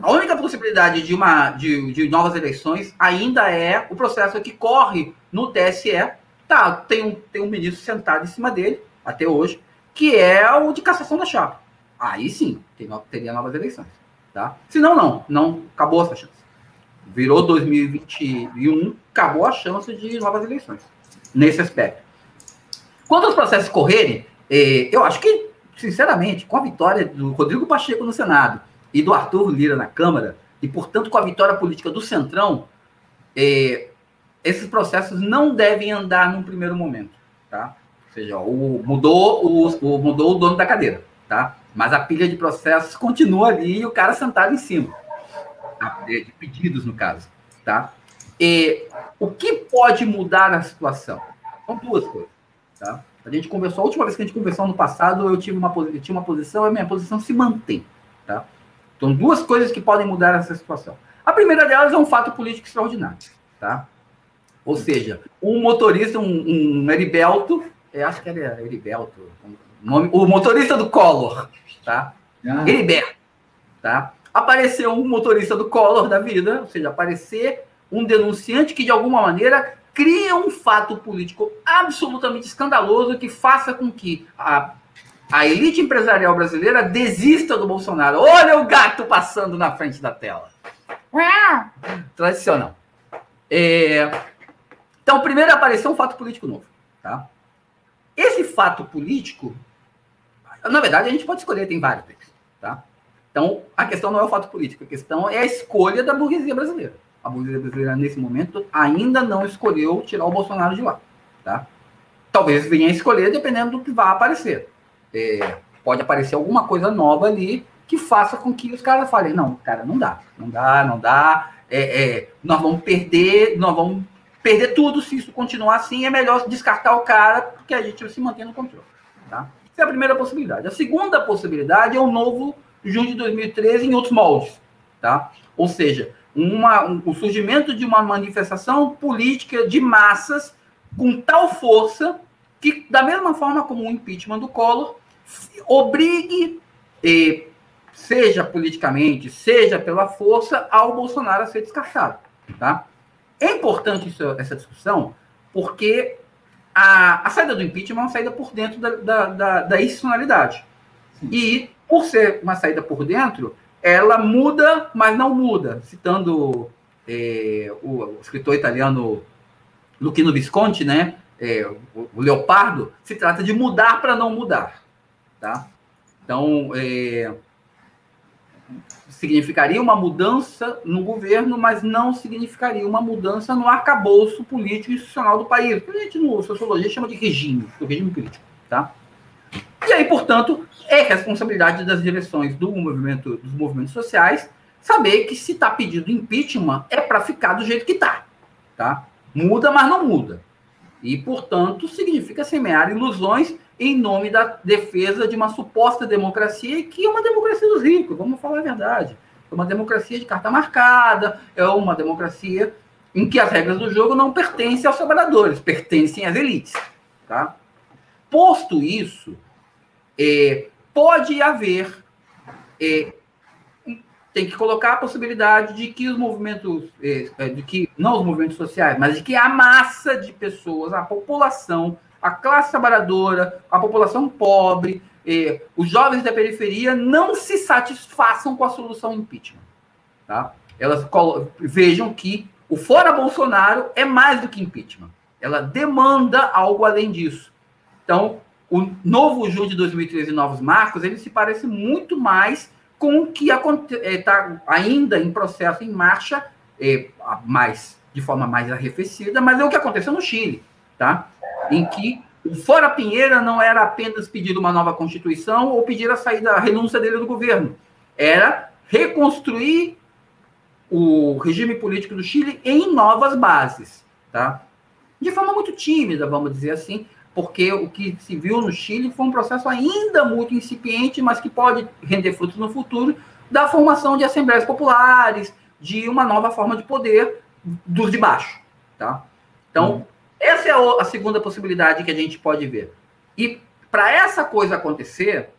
a única possibilidade de, uma, de, de novas eleições ainda é o processo que corre no TSE. Tá, tem um, tem um ministro sentado em cima dele, até hoje, que é o de cassação da chapa. Aí sim, teria novas eleições. Tá? Se não, não, não, acabou essa chance. Virou 2021, acabou a chance de novas eleições, nesse aspecto. Quando os processos correrem, eh, eu acho que, sinceramente, com a vitória do Rodrigo Pacheco no Senado e do Arthur Lira na Câmara, e, portanto, com a vitória política do Centrão, eh, esses processos não devem andar num primeiro momento. Tá? Seja, o, mudou, o, o, mudou o dono da cadeira. Tá? Mas a pilha de processos continua ali e o cara sentado em cima. De pedidos, no caso. Tá? E o que pode mudar a situação? São duas coisas. Tá? A gente conversou, a última vez que a gente conversou no passado, eu tive uma, eu tinha uma posição e a minha posição se mantém. Tá? Então, duas coisas que podem mudar essa situação. A primeira delas é um fato político extraordinário. Tá? Ou seja, um motorista, um, um acho que era Heriberto, o motorista do Collor, tá? Ah. Heriberto, tá? Apareceu um motorista do Collor da vida, ou seja, aparecer um denunciante que de alguma maneira cria um fato político absolutamente escandaloso que faça com que a, a elite empresarial brasileira desista do Bolsonaro. Olha o gato passando na frente da tela. Tradicional. É... Então, primeiro apareceu um fato político novo. Tá? Esse fato político na verdade, a gente pode escolher, tem vários. Tá? Então, a questão não é o fato político, a questão é a escolha da burguesia brasileira. A burguesia brasileira, nesse momento, ainda não escolheu tirar o Bolsonaro de lá. Tá? Talvez venha a escolher, dependendo do que vai aparecer. É, pode aparecer alguma coisa nova ali que faça com que os caras falem: não, cara, não dá, não dá, não dá. É, é, nós vamos perder, nós vamos perder tudo se isso continuar assim. É melhor descartar o cara, porque a gente se mantém no controle. Tá? Essa é a primeira possibilidade. A segunda possibilidade é o novo junho de 2013 em outros moldes, tá? Ou seja, uma, um, o surgimento de uma manifestação política de massas com tal força que, da mesma forma como o impeachment do Collor, obrigue, eh, seja politicamente, seja pela força, ao Bolsonaro a ser descartado. Tá? É importante isso, essa discussão, porque a, a saída do impeachment é uma saída por dentro da, da, da, da institucionalidade. E, por ser uma saída por dentro, ela muda, mas não muda. Citando é, o, escritor italiano Luchino Visconti, né? É, o, o, Leopardo, se trata de mudar para não mudar. Tá? Então, é, significaria uma mudança no governo, mas não significaria uma mudança no arcabouço político e institucional do país. A gente, no sociologia, chama de regime, do regime político. Tá? E aí, portanto, é responsabilidade das direções do movimento, dos movimentos sociais saber que se está pedindo impeachment é para ficar do jeito que está. Tá? Muda, mas não muda. E, portanto, significa semear ilusões em nome da defesa de uma suposta democracia que é uma democracia dos ricos, vamos falar a verdade. É uma democracia de carta marcada, é uma democracia em que as regras do jogo não pertencem aos trabalhadores, pertencem às elites. Tá? Posto isso, é, pode haver, é, tem que colocar a possibilidade de que os movimentos, é, é de que não os movimentos sociais, mas de que a massa de pessoas, a população a classe trabalhadora, a população pobre, eh, os jovens da periferia não se satisfaçam com a solução impeachment. Tá? Elas vejam que o fora Bolsonaro é mais do que impeachment. Ela demanda algo além disso. Então, o novo junho de 2013 Novos Marcos, ele se parece muito mais com o que está eh, ainda em processo, em marcha, é, mais, de forma mais arrefecida, mas é o que aconteceu no Chile. Tá? em que o Fora Pinheira não era apenas pedir uma nova Constituição ou pedir a saída, a renúncia dele do governo. Era reconstruir o regime político do Chile em novas bases, tá? De forma muito tímida, vamos dizer assim, porque o que se viu no Chile foi um processo ainda muito incipiente, mas que pode render frutos no futuro, da formação de assembleias populares, de uma nova forma de poder dos de baixo. Tá? Então. Essa é a segunda possibilidade que a gente pode ver. E para essa coisa acontecer,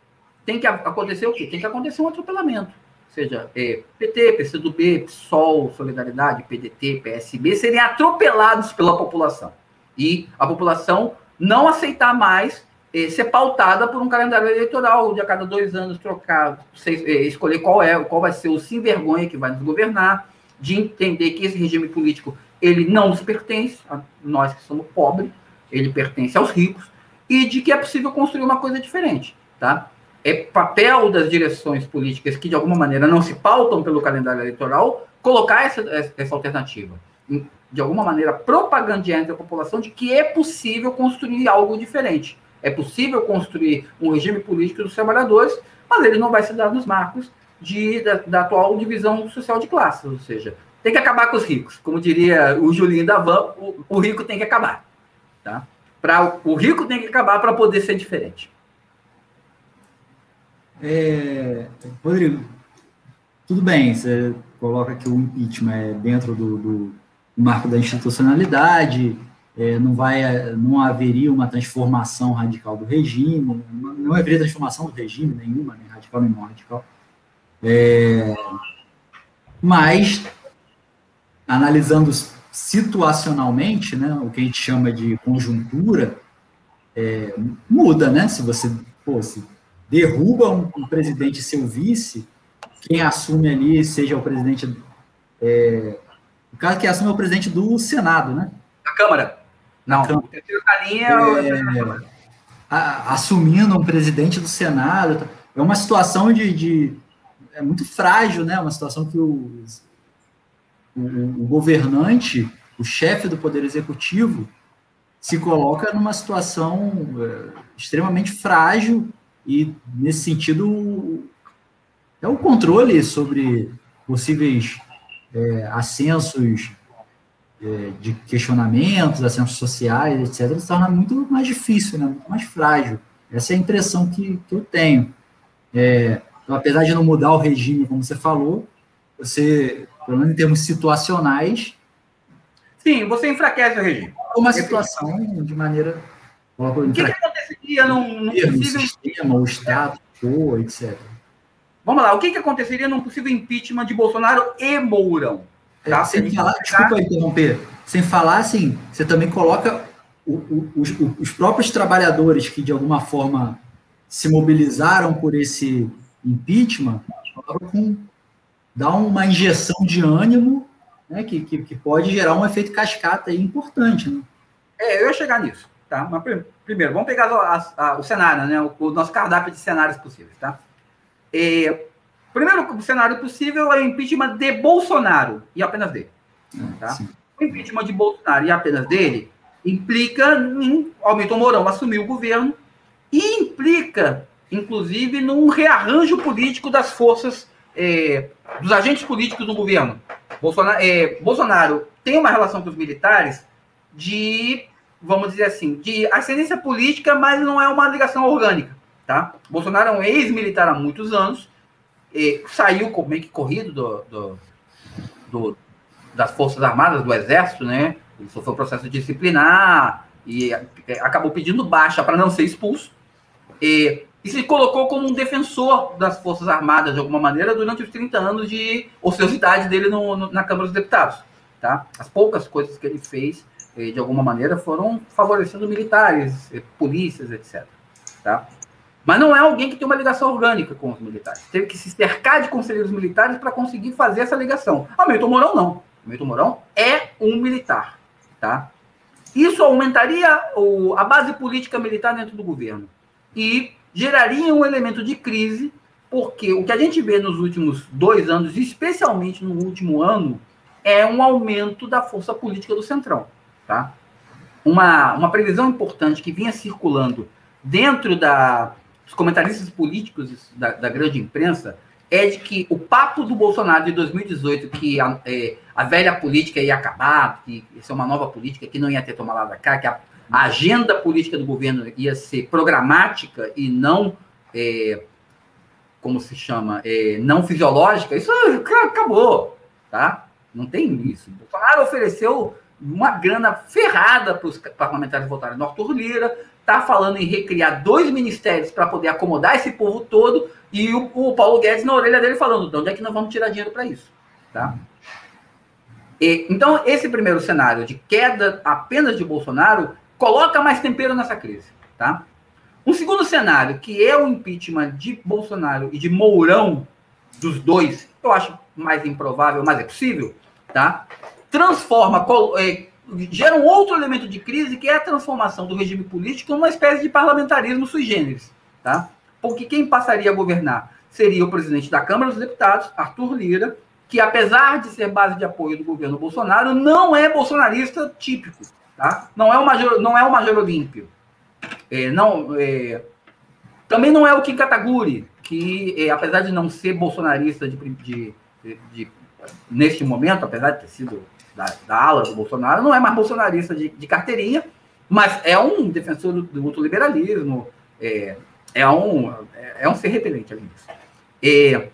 tem que acontecer o quê? Tem que acontecer um atropelamento. Ou seja, é, PT, PCdoB, PSOL, Solidariedade, PDT, PSB serem atropelados pela população. E a população não aceitar mais é, ser pautada por um calendário eleitoral de a cada dois anos trocar, é, escolher qual é, qual vai ser o sem vergonha que vai nos governar, de entender que esse regime político ele não nos pertence, a nós que somos pobres, ele pertence aos ricos, e de que é possível construir uma coisa diferente, tá? É papel das direções políticas que de alguma maneira não se pautam pelo calendário eleitoral colocar essa, essa alternativa, de alguma maneira propagandear entre a população de que é possível construir algo diferente. É possível construir um regime político dos trabalhadores, mas ele não vai se dar nos marcos de, da, da, atual divisão social de classes, ou seja, tem que acabar com os ricos. Como diria o Julinho da Van, o, o rico tem que acabar. Tá? Pra, o rico tem que acabar para poder ser diferente. É, Rodrigo, tudo bem, você coloca que o impeachment é dentro do, do marco da institucionalidade, é, não vai, não haveria uma transformação radical do regime, não haveria transformação do regime nenhuma, nem radical nem não radical. É, mas, analisando situacionalmente, né, o que a gente chama de conjuntura, é, muda, né? Se você pô, se derruba um, um, presidente seu vice, quem assume ali, seja o presidente. É, o cara que assume é o presidente do Senado, né? Da Câmara. Não, então, o terceiro carinha é, a, assumindo um presidente do Senado. É uma situação de, de, é muito frágil, né? Uma situação que o, o, o governante, o chefe do poder executivo, se coloca numa situação é, extremamente frágil e nesse sentido é o controle sobre possíveis é, ascensos é, de questionamentos, assuntos sociais, etc., se torna muito mais difícil, né? muito mais frágil. Essa é a impressão que, que eu tenho. É, então, apesar de não mudar o regime, como você falou, você, pelo menos em termos situacionais. Sim, você enfraquece o regime. Uma situação de maneira. O que, que aconteceria num, num possível. sistema, o Estado, etc. Vamos lá, o que, que aconteceria num possível impeachment de Bolsonaro e Mourão? Tá? Sem falar, desculpa interromper, sem falar assim, você também coloca o, o, os, os próprios trabalhadores que de alguma forma se mobilizaram por esse impeachment, com dá uma injeção de ânimo né, que, que, que, pode gerar um efeito cascata importante. Né? É, eu ia chegar nisso. Tá? Mas, primeiro, vamos pegar a, a, o cenário, né, o, o, nosso cardápio de cenários possíveis. Tá? É, Primeiro cenário possível é o impeachment de Bolsonaro e apenas dele. Tá? O impeachment de Bolsonaro e apenas dele implica em Hamilton Mourão assumir o governo e implica, inclusive, num rearranjo político das forças, é, dos agentes políticos do governo. Bolsonaro, é, Bolsonaro tem uma relação com os militares de, vamos dizer assim, de ascendência política, mas não é uma ligação orgânica. Tá? Bolsonaro é um ex-militar há muitos anos e saiu meio que corrido do, do, do, das Forças Armadas, do Exército, né? Ele sofreu processo disciplinar e é, acabou pedindo baixa para não ser expulso. E, e, se colocou como um defensor das Forças Armadas, de alguma maneira, durante os 30 anos de ociosidade dele no, no, na Câmara dos Deputados. Tá? As poucas coisas que ele fez, eh, de alguma maneira, foram favorecendo militares, eh, polícias, etc. Tá? Mas não é alguém que tem uma ligação orgânica com os militares. Teve que se cercar de conselheiros militares para conseguir fazer essa ligação. Hamilton Mourão não. Hamilton Mourão é um militar. Tá? Isso aumentaria o, a base política militar dentro do governo. E geraria um elemento de crise, porque o que a gente vê nos últimos dois anos, especialmente no último ano, é um aumento da força política do Centrão. Tá? Uma, uma previsão importante que vinha circulando dentro da, os comentaristas políticos da, da, grande imprensa é de que o papo do Bolsonaro de 2018, que a, é, a velha política ia acabar, que isso é uma nova política, que não ia ter tomar lá da cá, que a, a agenda política do governo ia ser programática e não, é, como se chama, é, não fisiológica, isso acabou, tá? Não tem isso. Bolsonaro ofereceu uma grana ferrada para os parlamentares votarem no Arthur Lira, está falando em recriar dois ministérios para poder acomodar esse povo todo, e o, o, Paulo Guedes na orelha dele falando, de onde é que nós vamos tirar dinheiro para isso? Tá? E, então, esse primeiro cenário de queda apenas de Bolsonaro coloca mais tempero nessa crise. Tá? Um segundo cenário, que é o impeachment de Bolsonaro e de Mourão, dos dois, eu acho mais improvável, mas é possível, tá? transforma, é, gera um outro elemento de crise, que é a transformação do regime político numa espécie de parlamentarismo sui generis. Tá? Porque quem passaria a governar seria o presidente da Câmara dos Deputados, Arthur Lira, que apesar de ser base de apoio do governo Bolsonaro, não é bolsonarista típico. Tá? Não, é o major, não é o Major Olímpio. É, não, é, também não é o Kim Kataguri, que é, apesar de não ser bolsonarista de, de, de, de, neste momento, apesar de ter sido da, da ala do Bolsonaro, não é mais bolsonarista de, carteirinha, mas é um defensor do, do ultraliberalismo, é, é, um, é um ser repelente ali É,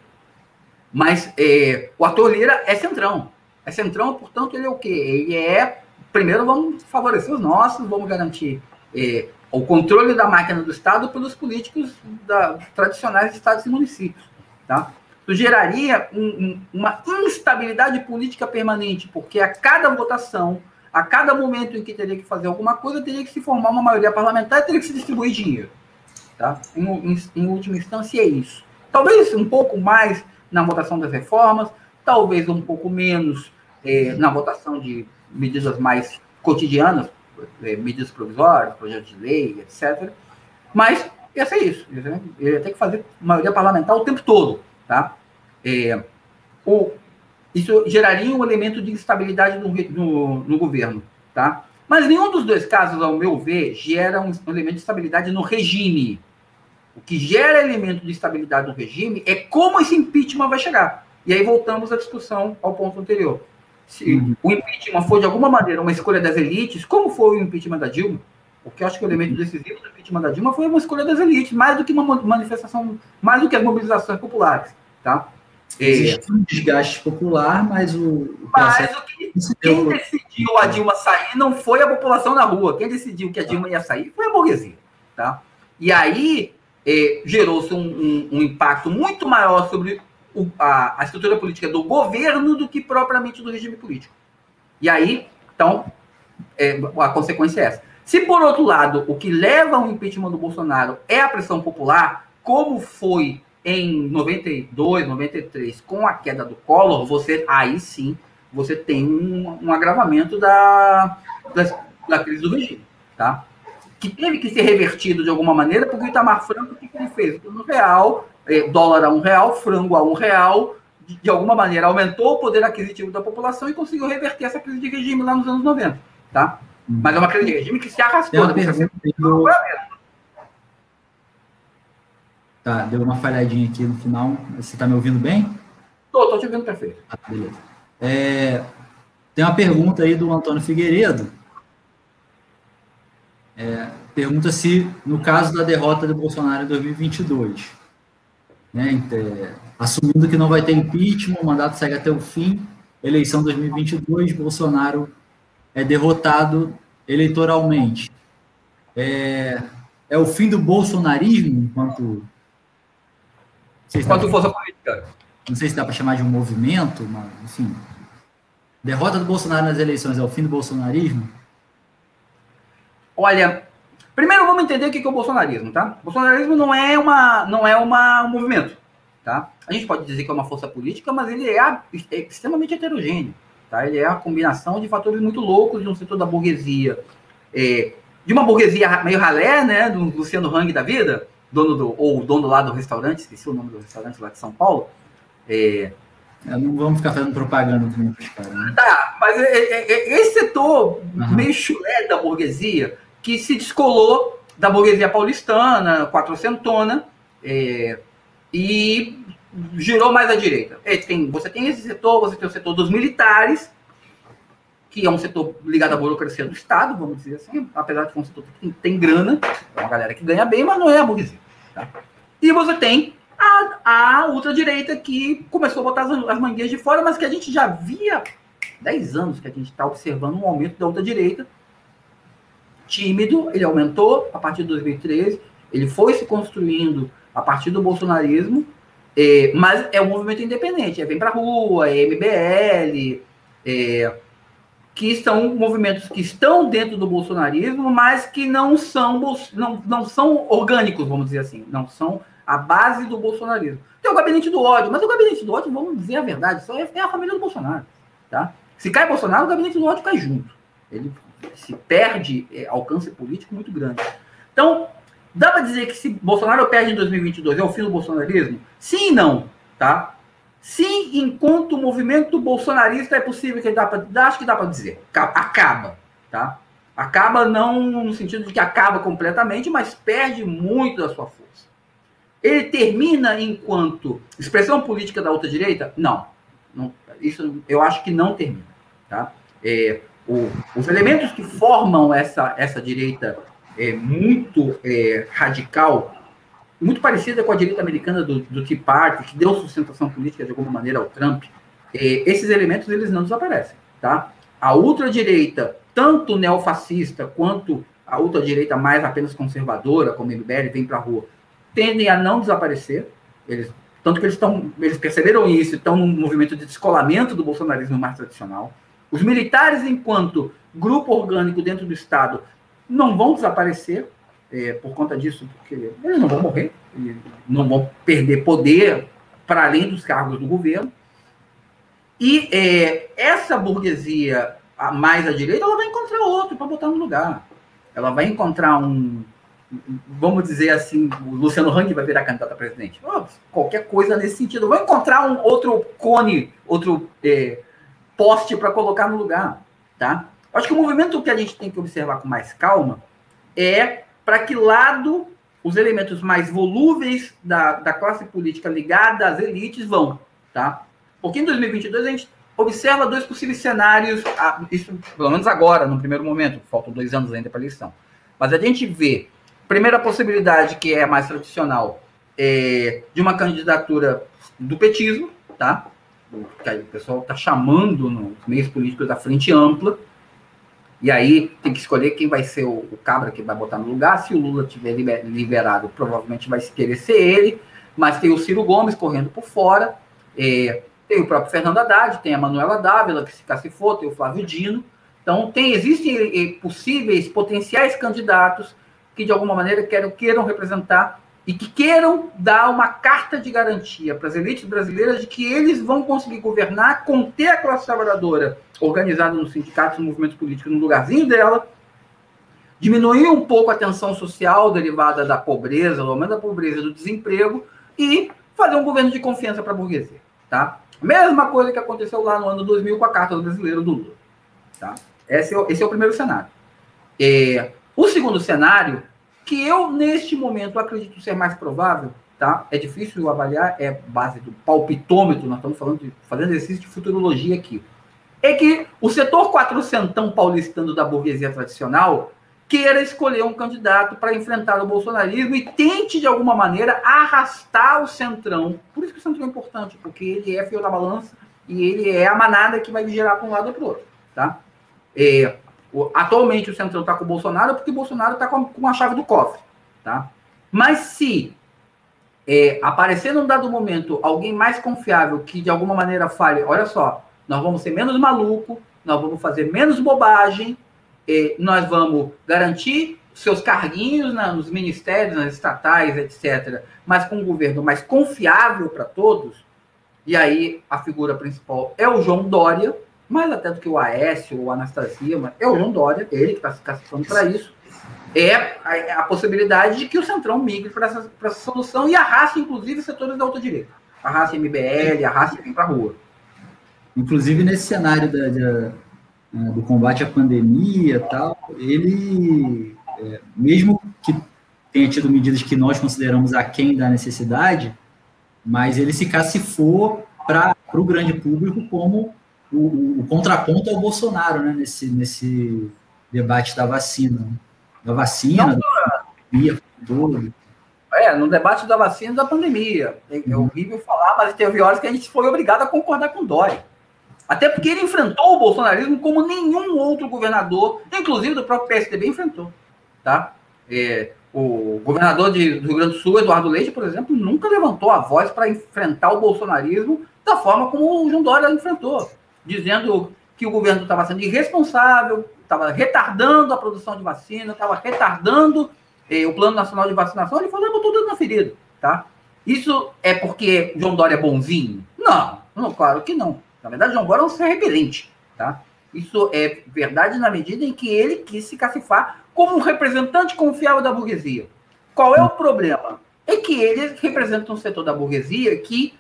mas é, o ator Lira é centrão. É centrão, portanto, ele é o quê? Ele é. Primeiro, vamos favorecer os nossos, vamos garantir é, o controle da máquina do Estado pelos políticos da, tradicionais estados e municípios. Tá? Isso geraria um, um, uma instabilidade política permanente, porque a cada votação, a cada momento em que teria que fazer alguma coisa, teria que se formar uma maioria parlamentar e teria que se distribuir dinheiro. Tá? Em, em, em última instância, é isso. Talvez um pouco mais na votação das reformas, talvez um pouco menos é, na votação de medidas mais cotidianas, é, medidas provisórias, projetos de lei, etc. Mas ia ser isso. Ia ter que fazer maioria parlamentar o tempo todo. Tá? É, o, isso geraria um elemento de instabilidade no, no, no, governo. Tá? Mas nenhum dos dois casos, ao meu ver, gera um, um elemento de estabilidade no regime. O que gera elemento de estabilidade no regime é como esse impeachment vai chegar. E aí voltamos à discussão ao ponto anterior. Se uhum. o impeachment for de alguma maneira uma escolha das elites, como foi o impeachment da Dilma? Porque eu acho que o elemento decisivo do impeachment da Dilma foi uma escolha das elites, mais do que uma manifestação, mais do que as mobilizações populares. Tá? Existe um desgaste popular, mas o. Mas o que, quem decidiu a Dilma sair não foi a população na rua. Quem decidiu que a Dilma ia sair foi a burguesia. Tá? E aí é, gerou-se um, um, um, impacto muito maior sobre o, a, a estrutura política do governo do que propriamente do regime político. E aí, então, é, a consequência é essa. Se, por outro lado, o que leva ao impeachment do Bolsonaro é a pressão popular, como foi em 92, 93, com a queda do Collor, você aí sim você tem um, um agravamento da, da, da, crise do regime, tá? Que teve que ser revertido de alguma maneira, porque o Itamar Franco, o que ele fez? No real, é, dólar a um real, frango a um real, de, de, alguma maneira aumentou o poder aquisitivo da população e conseguiu reverter essa crise de regime lá nos anos 90, tá? Mas é uma crise de regime que se arrastou. Do... Tá, deu uma falhadinha aqui no final. Você está me ouvindo bem? Tô, tô te ouvindo perfeito. Ah, beleza. É, tem uma pergunta aí do Antônio Figueiredo. É, pergunta se, no caso da derrota do Bolsonaro em 2022, né, é, assumindo que não vai ter impeachment, o mandato segue até o fim, eleição 2022, Bolsonaro é derrotado eleitoralmente. É, é o fim do bolsonarismo enquanto. Enquanto força política. Não sei se dá para chamar de um movimento, mas, enfim. Derrota do Bolsonaro nas eleições é o fim do bolsonarismo? Olha, primeiro vamos entender o que é o bolsonarismo, tá? O bolsonarismo não é, uma, não é uma, um movimento, tá? A gente pode dizer que é uma força política, mas ele é, é extremamente heterogêneo. Tá? Ele é a combinação de fatores muito loucos de um setor da burguesia, é, de uma burguesia meio ralé, né, do Luciano Hang da vida, dono do, ou dono lá do restaurante, esqueci o nome do restaurante lá de São Paulo. É, é não vamos ficar fazendo propaganda também para os caras. Né? Tá, mas é, é, esse setor uhum. meio chulé da burguesia, que se descolou da burguesia paulistana, quatrocentona, é, e girou mais à direita. É, tem, você tem esse setor, você tem o setor dos militares, que é um setor ligado à burocracia do Estado, vamos dizer assim, apesar de ser um setor que tem grana, é uma galera que ganha bem, mas não é a burguesia. Tá? E você tem a, a ultradireita que começou a botar as, as de fora, mas que a gente já via 10 anos que a gente está observando um aumento da ultradireita. Tímido, ele aumentou a partir de 2013, ele foi se construindo a partir do bolsonarismo, é, mas é um movimento independente, é Vem Pra Rua, é MBL, é, que são movimentos que estão dentro do bolsonarismo, mas que não são, não, não são orgânicos, vamos dizer assim, não são a base do bolsonarismo. Tem o gabinete do ódio, mas o gabinete do ódio, vamos dizer a verdade, só é, é a família do Bolsonaro. Tá? Se cai Bolsonaro, o gabinete do ódio cai junto. Ele se perde é, alcance político muito grande. Então, dá para dizer que se Bolsonaro perde em 2022 é o fim do bolsonarismo? Sim e não, tá? Sim, enquanto movimento bolsonarista é possível que dá para, acho que dá para dizer, acaba, tá? Acaba não no sentido de que acaba completamente, mas perde muito da sua força. Ele termina enquanto expressão política da outra direita? Não. não isso eu acho que não termina. Tá? É, o, os elementos que formam essa, essa direita é, muito é, radical, muito parecida com a direita americana do, do Tea Party, que deu sustentação política de alguma maneira ao Trump, é, esses elementos eles não desaparecem. Tá? A ultradireita, tanto neofascista quanto a ultradireita mais apenas conservadora, como o MBL, vem para a rua, tendem a não desaparecer. Eles, tanto que eles estão, eles perceberam isso, estão num movimento de descolamento do bolsonarismo mais tradicional. Os militares, enquanto grupo orgânico dentro do Estado, não vão desaparecer é, por conta disso, porque eles não vão morrer, não vão perder poder para além dos cargos do governo. E é, essa burguesia mais à direita, ela vai encontrar outro para botar no lugar. Ela vai encontrar um, vamos dizer assim, o Luciano Hang vai virar candidato a presidente. Oh, qualquer coisa nesse sentido. Vou encontrar um outro cone, outro é, poste para colocar no lugar, tá? Acho que o movimento que a gente tem que observar com mais calma é para que lado os elementos mais volúveis da, da classe política ligada às elites vão, tá? Porque em 2022 a gente observa dois possíveis cenários, isso pelo menos agora, no primeiro momento, faltam dois anos ainda para a eleição. Mas a gente vê Primeira possibilidade, que é mais tradicional, é de uma candidatura do petismo, tá? Aí o pessoal está chamando nos meios políticos da frente ampla. E aí tem que escolher quem vai ser o, o cabra que vai botar no lugar. Se o Lula tiver liberado, provavelmente vai querer ser ele. Mas tem o Ciro Gomes correndo por fora. É, tem o próprio Fernando Haddad, tem a Manuela Dávila, que se cacifou, tem o Flávio Dino. Então, tem, existem é, possíveis, potenciais candidatos que de alguma maneira queiram, queiram representar e que queiram dar uma carta de garantia para as elites brasileiras de que eles vão conseguir governar, conter a classe trabalhadora organizada nos sindicatos, nos movimentos políticos, no lugarzinho dela, diminuir um pouco a tensão social derivada da pobreza, do aumento da pobreza, do desemprego e fazer um governo de confiança para a burguesia, tá? Mesma coisa que aconteceu lá no ano 2000 com a Carta do Brasileiro do Lula, tá? Esse é, esse é o primeiro cenário. É, o segundo cenário, que eu, neste momento, acredito ser mais provável, tá? É difícil avaliar, é base do palpitômetro, nós estamos falando de, fazendo exercício de futurologia aqui. É que o setor quatrocentão paulistano da burguesia tradicional queira escolher um candidato para enfrentar o bolsonarismo e tente, de alguma maneira, arrastar o centrão. Por isso que o centrão é importante, porque ele é fio da balança e ele é a manada que vai gerar para um lado ou para o outro. Tá? É, Atualmente o Centrão está com o Bolsonaro porque o Bolsonaro está com, com a chave do cofre. Tá? Mas se é, aparecer num dado momento alguém mais confiável que de alguma maneira fale, olha só, nós vamos ser menos maluco, nós vamos fazer menos bobagem, é, nós vamos garantir seus carguinhos na, nos ministérios, nas estatais, etc., mas com um governo mais confiável para todos, e aí a figura principal é o João Dória, mais até do que o Aécio ou a Anastasia, mas é o João Dória, ele que está se classificando para isso, é a, a, possibilidade de que o Centrão migre para essa, essa solução e arraste, inclusive, setores da direita. Arraste MBL, arraste vem para a rua. Inclusive, nesse cenário da, da, do combate à pandemia tal, ele, é, mesmo que tenha tido medidas que nós consideramos aquém da necessidade, mas ele se cacifou para o grande público como o, o, contraponto é o Bolsonaro, né, nesse, nesse debate da vacina. Da vacina, Não, da pandemia, tudo. É, no debate da vacina e da pandemia. É, é uhum. horrível falar, mas teve horas que a gente foi obrigado a concordar com o Dória. Até porque ele enfrentou o bolsonarismo como nenhum outro governador, inclusive do próprio PSDB, enfrentou. Tá? É, o governador de, do Rio Grande do Sul, Eduardo Leite, por exemplo, nunca levantou a voz para enfrentar o bolsonarismo da forma como o João Dória enfrentou, dizendo que o governo estava sendo irresponsável, estava retardando a produção de vacina, estava retardando eh, o Plano Nacional de Vacinação, ele botou tudo na ferida, tá? Isso é porque João Dória é bonzinho? Não, não, claro que não. Na verdade, João Dória é um ser repelente, tá? Isso é verdade na medida em que ele quis se cacifar como um representante confiável da burguesia. Qual é o problema? É que ele representa um setor da burguesia que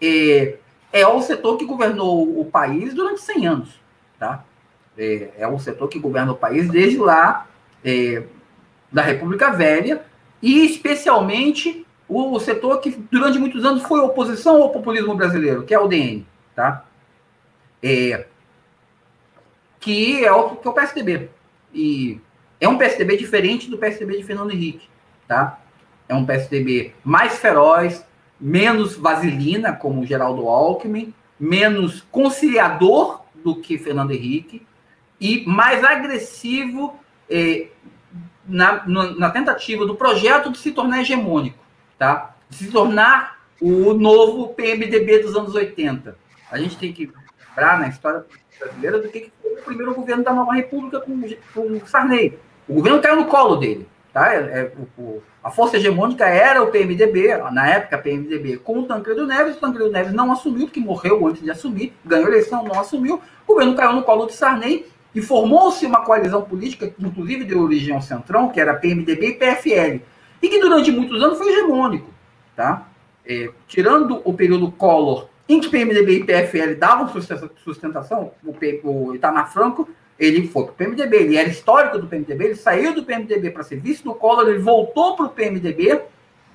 é, é o setor que governou o país durante 100 anos. Tá? É, é o setor que governa o país desde lá, é, da República Velha, e especialmente o, o, setor que durante muitos anos foi oposição ao populismo brasileiro, que é o DN. Tá? É, que é o, que é o PSDB. E é um PSDB diferente do PSDB de Fernando Henrique, tá? É um PSDB mais feroz, menos vaselina, como Geraldo Alckmin, menos conciliador do que Fernando Henrique e mais agressivo eh, na, na, tentativa do projeto de se tornar hegemônico, tá? De se tornar o novo PMDB dos anos 80. A gente tem que lembrar na história brasileira do que foi o primeiro governo da nova república com, com Sarney. O governo caiu no colo dele. Tá? É, é, o, a força hegemônica era o PMDB, na época PMDB, com o Tancredo Neves. O Tancredo Neves não assumiu, porque morreu antes de assumir, ganhou eleição, não assumiu. O governo caiu no colo de Sarney e formou-se uma coalizão política, inclusive de origem ao centrão, que era PMDB e PFL, e que durante muitos anos foi hegemônico. Tá? É, tirando o período Collor, em que PMDB e PFL davam sustentação, o, o Itamar Franco ele foi para o PMDB, ele era histórico do PMDB, ele saiu do PMDB para ser vice do Collor, ele voltou para o PMDB.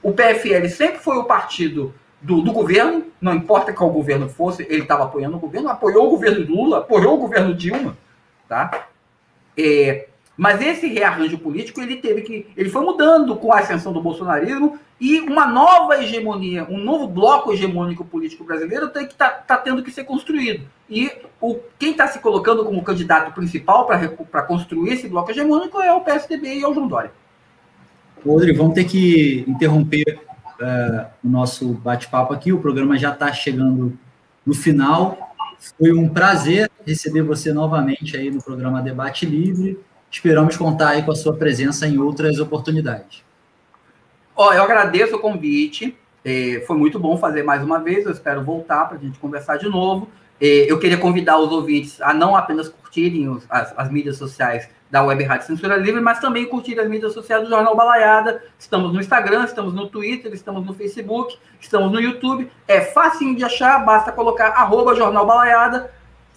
O PFL sempre foi o partido do, do, governo, não importa qual governo fosse, ele estava apoiando o governo, apoiou o governo Lula, apoiou o governo Dilma, tá? É, mas esse rearranjo político ele teve que, ele foi mudando com a ascensão do bolsonarismo e uma nova hegemonia, um novo bloco hegemônico político brasileiro tem que tá, tá tendo que ser construído. E o, quem está se colocando como candidato principal para construir esse bloco hegemônico é o PSDB e é o João Dória. Rodrigo, vamos ter que interromper uh, o nosso bate-papo aqui. O programa já está chegando no final. Foi um prazer receber você novamente aí no programa Debate Livre. Esperamos contar aí com a sua presença em outras oportunidades. Ó, eu agradeço o convite. É, foi muito bom fazer mais uma vez. Eu espero voltar para a gente conversar de novo. É, eu queria convidar os ouvintes a não apenas curtirem os, as, as, mídias sociais da Web Rádio Censura Livre, mas também curtir as mídias sociais do Jornal Balaiada. Estamos no Instagram, estamos no Twitter, estamos no Facebook, estamos no YouTube. É fácil de achar, basta colocar arroba Jornal Balaiada,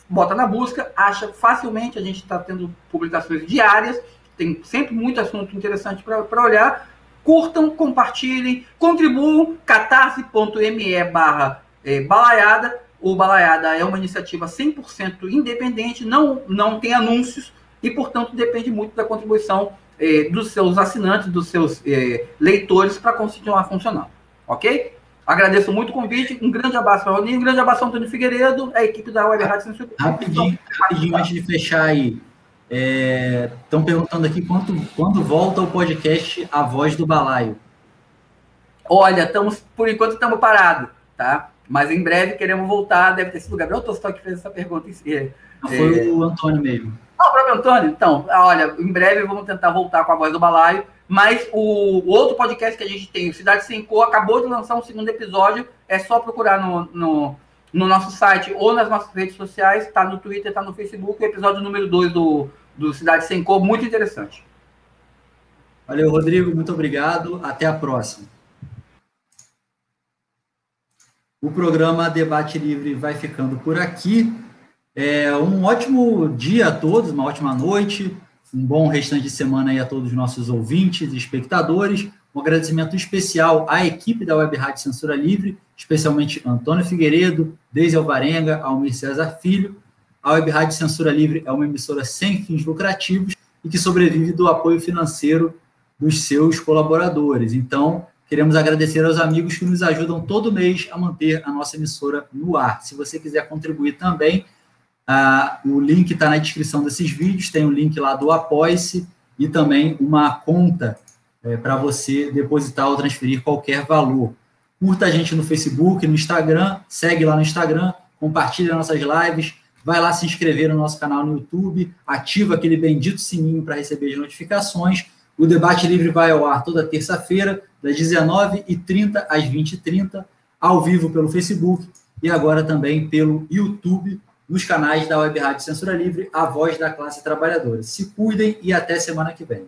bota na busca, acha facilmente. A gente está tendo publicações diárias, tem sempre muito assunto interessante para olhar curtam, compartilhem, contribuam, catarse.me barra é, balaiada. O Balaiada é uma iniciativa 100% independente, não, não tem anúncios e, portanto, depende muito da contribuição é, dos seus assinantes, dos seus é, leitores para continuar funcionando. Ok? Agradeço muito o convite. Um grande abraço para Roninho, um grande abraço ao Antônio Figueiredo, a equipe da Web Rádio Rapidinho, rapidinho antes de fechar aí. Estão é, perguntando aqui quando, quando volta o podcast A Voz do Balaio. Olha, estamos, por enquanto estamos parados, tá? Mas em breve queremos voltar. Deve ter sido o Gabriel Tostó que fez essa pergunta. É, Foi é... o Antônio mesmo. Ah, o próprio Antônio? Então, olha, em breve vamos tentar voltar com a voz do balaio. Mas o, o outro podcast que a gente tem, o Cidade Sem Cor, acabou de lançar um segundo episódio. É só procurar no, no, no nosso site ou nas nossas redes sociais. Está no Twitter, está no Facebook. O episódio número 2 do, do Cidade Sem Cor, muito interessante. Valeu, Rodrigo. Muito obrigado. Até a próxima. O programa Debate Livre vai ficando por aqui. É, um ótimo dia a todos, uma ótima noite, um bom restante de semana aí a todos os nossos ouvintes e espectadores. Um agradecimento especial à equipe da Web Rádio Censura Livre, especialmente Antônio Figueiredo, Deise Alvarenga, Almir César Filho, a Web Rádio Censura Livre é uma emissora sem fins lucrativos e que sobrevive do apoio financeiro dos seus colaboradores. Então, queremos agradecer aos amigos que nos ajudam todo mês a manter a nossa emissora no ar. Se você quiser contribuir também, ah, o link está na descrição desses vídeos, tem o um link lá do Apoie-se e também uma conta é, para você depositar ou transferir qualquer valor. Curta a gente no Facebook, no Instagram, segue lá no Instagram, compartilha nossas lives, vai lá se inscrever no nosso canal no YouTube, ativa aquele bendito sininho para receber as notificações. O Debate Livre vai ao ar toda terça-feira, das 19h30 às 20h30, ao vivo pelo Facebook e agora também pelo YouTube, nos canais da Web Rádio Censura Livre, a voz da classe trabalhadora. Se cuidem e até semana que vem.